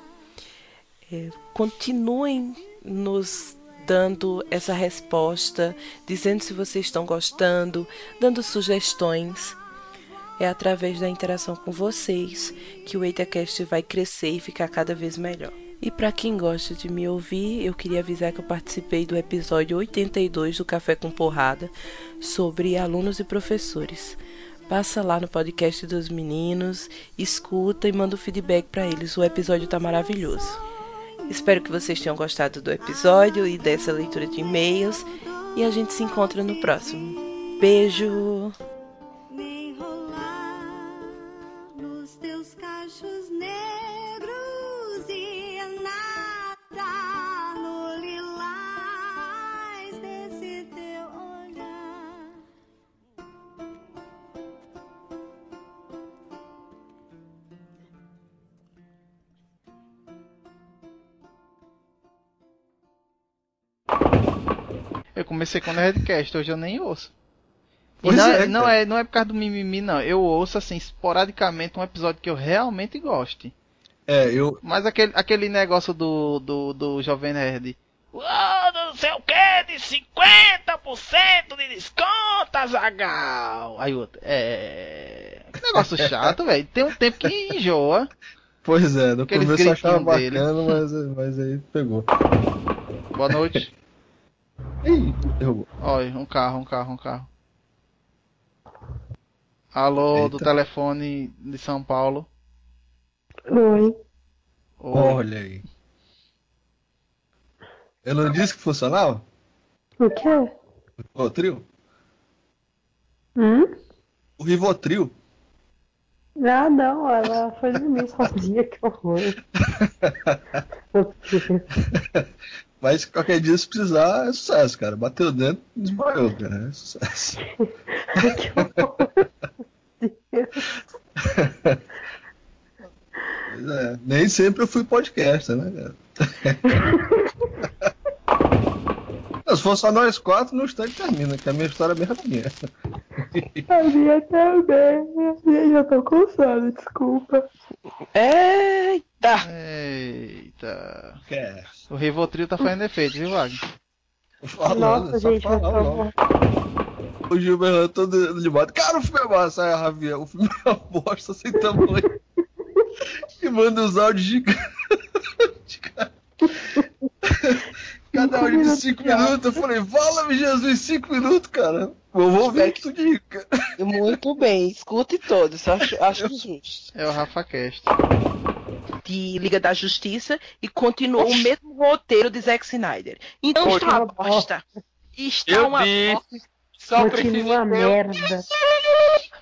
[SPEAKER 8] É, continuem nos dando essa resposta, dizendo se vocês estão gostando, dando sugestões. É através da interação com vocês que o EitaCast vai crescer e ficar cada vez melhor. E para quem gosta de me ouvir, eu queria avisar que eu participei do episódio 82 do Café com Porrada sobre alunos e professores. Passa lá no podcast dos meninos, escuta e manda o feedback para eles. O episódio tá maravilhoso. Espero que vocês tenham gostado do episódio e dessa leitura de e-mails. E a gente se encontra no próximo. Beijo!
[SPEAKER 1] Comecei com o Nerdcast, hoje eu nem ouço. E
[SPEAKER 2] Pois
[SPEAKER 1] não,
[SPEAKER 2] é,
[SPEAKER 1] não é, não é por causa do mimimi, não. Eu ouço, assim, esporadicamente um episódio que eu realmente goste.
[SPEAKER 2] É, eu.
[SPEAKER 1] Mas aquele, aquele negócio do, do, do Jovem Nerd. Ah, não sei o que, de 50% de desconto, Zagal. Aí outro, é. Que negócio chato, velho. Tem um tempo que enjoa.
[SPEAKER 2] Pois é, no
[SPEAKER 1] Aqueles
[SPEAKER 2] começo eu achava
[SPEAKER 1] dele.
[SPEAKER 2] bacana, mas, mas aí pegou.
[SPEAKER 1] Boa noite.
[SPEAKER 2] Ih, derrubou.
[SPEAKER 1] Olha, um carro, um carro, um carro. Alô, do
[SPEAKER 2] Eita.
[SPEAKER 1] telefone de São Paulo.
[SPEAKER 4] Oi.
[SPEAKER 1] Oi.
[SPEAKER 2] Olha aí. Não disse que funcionava?
[SPEAKER 4] O quê?
[SPEAKER 2] O Rivotril?
[SPEAKER 4] Hum?
[SPEAKER 2] O Rivotril.
[SPEAKER 4] Ah, não, ela foi dormir sozinha, que horror.
[SPEAKER 2] Mas qualquer dia se precisar, é sucesso, cara. Bateu dentro, desmaiou, cara. É sucesso.
[SPEAKER 4] que horror.
[SPEAKER 2] Pois é. Nem sempre eu fui podcaster, né, cara? Não, se for só nós quatro, no instante termina, que a minha história é bem rapidinha.
[SPEAKER 4] A minha também. A minha já tô cansada, desculpa.
[SPEAKER 8] Eita!
[SPEAKER 1] Eita.
[SPEAKER 2] É.
[SPEAKER 1] O Rivotril tá fazendo efeito, viu, Wagner?
[SPEAKER 2] Falando,
[SPEAKER 4] Nossa,
[SPEAKER 2] só
[SPEAKER 4] gente, eu
[SPEAKER 2] falar o nome.
[SPEAKER 4] tô...
[SPEAKER 2] O Gilberto todo animado. Cara, o filme é massa. A Javier, o filme é uma bosta sem tamanho. e manda os áudios gigantes, cara. Cada áudio de 5 minutos. Eu falei, fala-me, Jesus, 5 minutos, cara. Eu vou ver que tu cara.
[SPEAKER 8] Muito bem, escute todos, acho, acho justo.
[SPEAKER 1] É o Rafa Cast.
[SPEAKER 8] De Liga da Justiça e continuou o mesmo roteiro de Zack Snyder. Então
[SPEAKER 5] Poxa.
[SPEAKER 8] está uma bosta. Está
[SPEAKER 5] Eu
[SPEAKER 8] uma
[SPEAKER 5] disse,
[SPEAKER 8] bosta.
[SPEAKER 5] Só precisa
[SPEAKER 4] Continua
[SPEAKER 5] ter-
[SPEAKER 4] merda.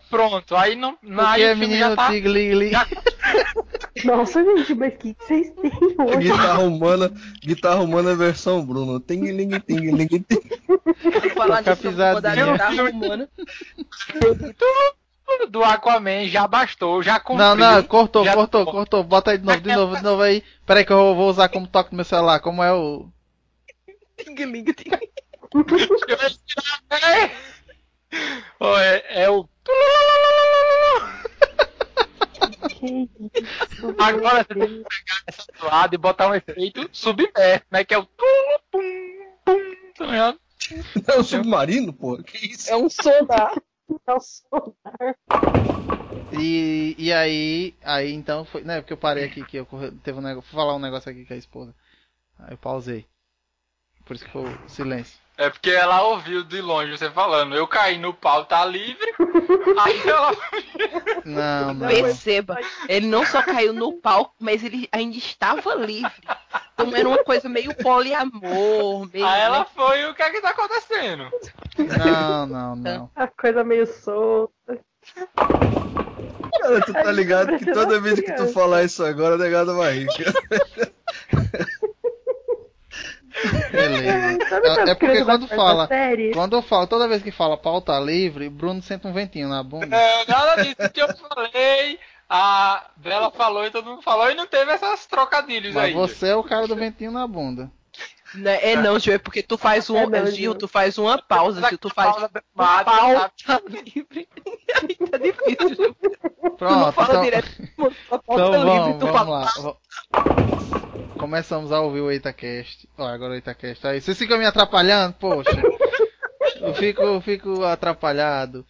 [SPEAKER 5] Pronto, aí não.
[SPEAKER 1] Porque
[SPEAKER 5] Aí
[SPEAKER 1] é menino
[SPEAKER 5] já tá.
[SPEAKER 1] Tigli.
[SPEAKER 5] já-
[SPEAKER 4] Nossa, gente, mas o que, vocês têm hoje?
[SPEAKER 2] Guitarra humana, guitarra humana versão Bruno. Ting, ling, ting, ling, ting.
[SPEAKER 8] Falar disso, eu
[SPEAKER 1] pisadinha.
[SPEAKER 8] guitarra humana.
[SPEAKER 5] do Aquaman já bastou, já cumpriu.
[SPEAKER 1] Não, não, cortou,
[SPEAKER 5] já-
[SPEAKER 1] cortou, cortou. Bota aí de novo, de novo, de novo aí. Peraí que eu vou- usar como toque no meu celular. Como é o.
[SPEAKER 5] Ó, é, é o. Agora você tem que pegar essa do lado e botar um efeito submerso, né? Que é o. pum, pum, tá ligado?
[SPEAKER 2] É um submarino, pô. Que isso?
[SPEAKER 8] É um sonar.
[SPEAKER 4] É o sonar.
[SPEAKER 1] E, e aí. Aí então foi. Né, porque eu parei aqui que eu teve um negócio. Fui falar um negócio aqui com a esposa. Aí eu pausei. Por isso que foi o silêncio.
[SPEAKER 5] É porque ela ouviu de longe você falando. Eu caí no pau, tá livre. Aí ela.
[SPEAKER 1] Não, não.
[SPEAKER 8] Perceba, ele não só caiu no palco, mas ele ainda estava livre. Então era uma coisa meio poliamor, meio.
[SPEAKER 5] Aí ela foi o que é que tá acontecendo?
[SPEAKER 1] Não, não, não.
[SPEAKER 4] A coisa meio solta.
[SPEAKER 2] Cara, tu tá ligado que toda vez que tu falar isso agora, a negada vai rir.
[SPEAKER 1] Beleza. É, é porque quando fala. Quando eu falo, toda vez que fala pauta livre, Bruno sente um ventinho na bunda.
[SPEAKER 5] Não, nada disso que eu falei. A Bela falou e todo mundo falou e não teve essas trocadilhos
[SPEAKER 1] Mas
[SPEAKER 5] aí.
[SPEAKER 1] você é o cara do ventinho na bunda.
[SPEAKER 8] Né, É não, Gil, é porque tu faz um.
[SPEAKER 4] É não,
[SPEAKER 8] Gil, tu faz uma pausa, Gil, tu faz
[SPEAKER 5] Pausa
[SPEAKER 8] uma
[SPEAKER 5] dramática,
[SPEAKER 8] pauta livre. Aí tá difícil, Gil. Tu não
[SPEAKER 1] Pronto,
[SPEAKER 8] fala
[SPEAKER 1] então,
[SPEAKER 8] direto, pauta
[SPEAKER 1] então
[SPEAKER 8] livre,
[SPEAKER 1] vamos,
[SPEAKER 8] tu
[SPEAKER 1] vamos
[SPEAKER 8] fala.
[SPEAKER 1] lá. Começamos a ouvir o EitaCast. Ó, agora o EitaCast. Aí, vocês ficam me atrapalhando? Poxa. Eu fico, eu fico atrapalhado.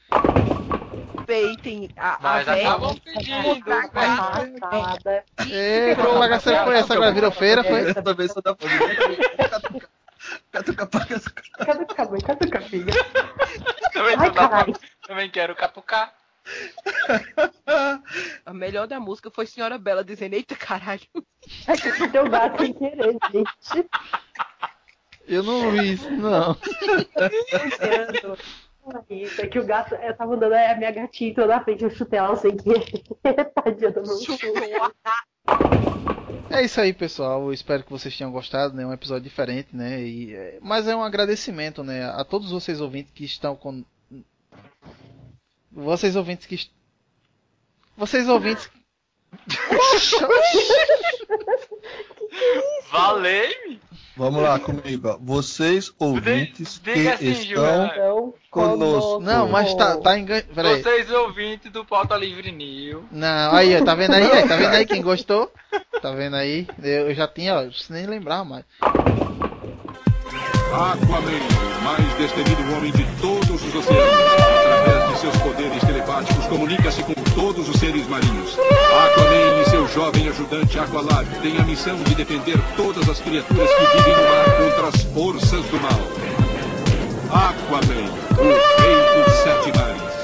[SPEAKER 8] Respeitem a, a
[SPEAKER 5] Mas
[SPEAKER 8] velha.
[SPEAKER 5] acabam pedindo.
[SPEAKER 4] Passada.
[SPEAKER 1] Ei, que bagaceira foi essa? Agora virou feira, foi?
[SPEAKER 2] Essa vez só dá pra ver. Catuca, catuca,
[SPEAKER 4] Cadê o cabelo? Cadê o cabelo?
[SPEAKER 5] Também,
[SPEAKER 4] Ai, caralho.
[SPEAKER 5] também quero catucar.
[SPEAKER 8] A melhor da música foi Senhora Bela dizendo, eita caralho.
[SPEAKER 4] É que eu deu gato sem querer, gente.
[SPEAKER 1] Eu não vi isso, não.
[SPEAKER 4] Isso, é que o gato, eu tava andando, é a minha gatinha entrou na frente, eu chutei ela sem querer. Tadinha do meu.
[SPEAKER 1] É isso aí, pessoal. Eu espero que vocês tenham gostado, né? Um episódio diferente, né? E, é, mas é um agradecimento, né? A todos vocês ouvintes que estão com. Vocês ouvintes que. Vocês ouvintes.
[SPEAKER 5] Valei!
[SPEAKER 2] Vamos lá comigo. ó. Vocês ouvintes que
[SPEAKER 5] diga assim,
[SPEAKER 2] estão
[SPEAKER 5] Gilberto.
[SPEAKER 4] Então,
[SPEAKER 2] conosco.
[SPEAKER 1] Não, mas tá, tá engan... Peraí.
[SPEAKER 5] Vocês ouvintes do Pauta Livre New.
[SPEAKER 1] Não, aí, tá vendo aí? Aí, Tá vendo aí quem gostou? Tá vendo aí? Eu já tinha, ó, nem lembrava mais.
[SPEAKER 6] Aquaman, mais destemido homem de todos os oceanos. Através de seus poderes telepáticos, comunica-se com todos os seres marinhos. Aquaman e seu jovem ajudante Aqualad têm a missão de defender todas as criaturas que vivem no mar contra as forças do mal. Aquaman, o rei dos sete mares.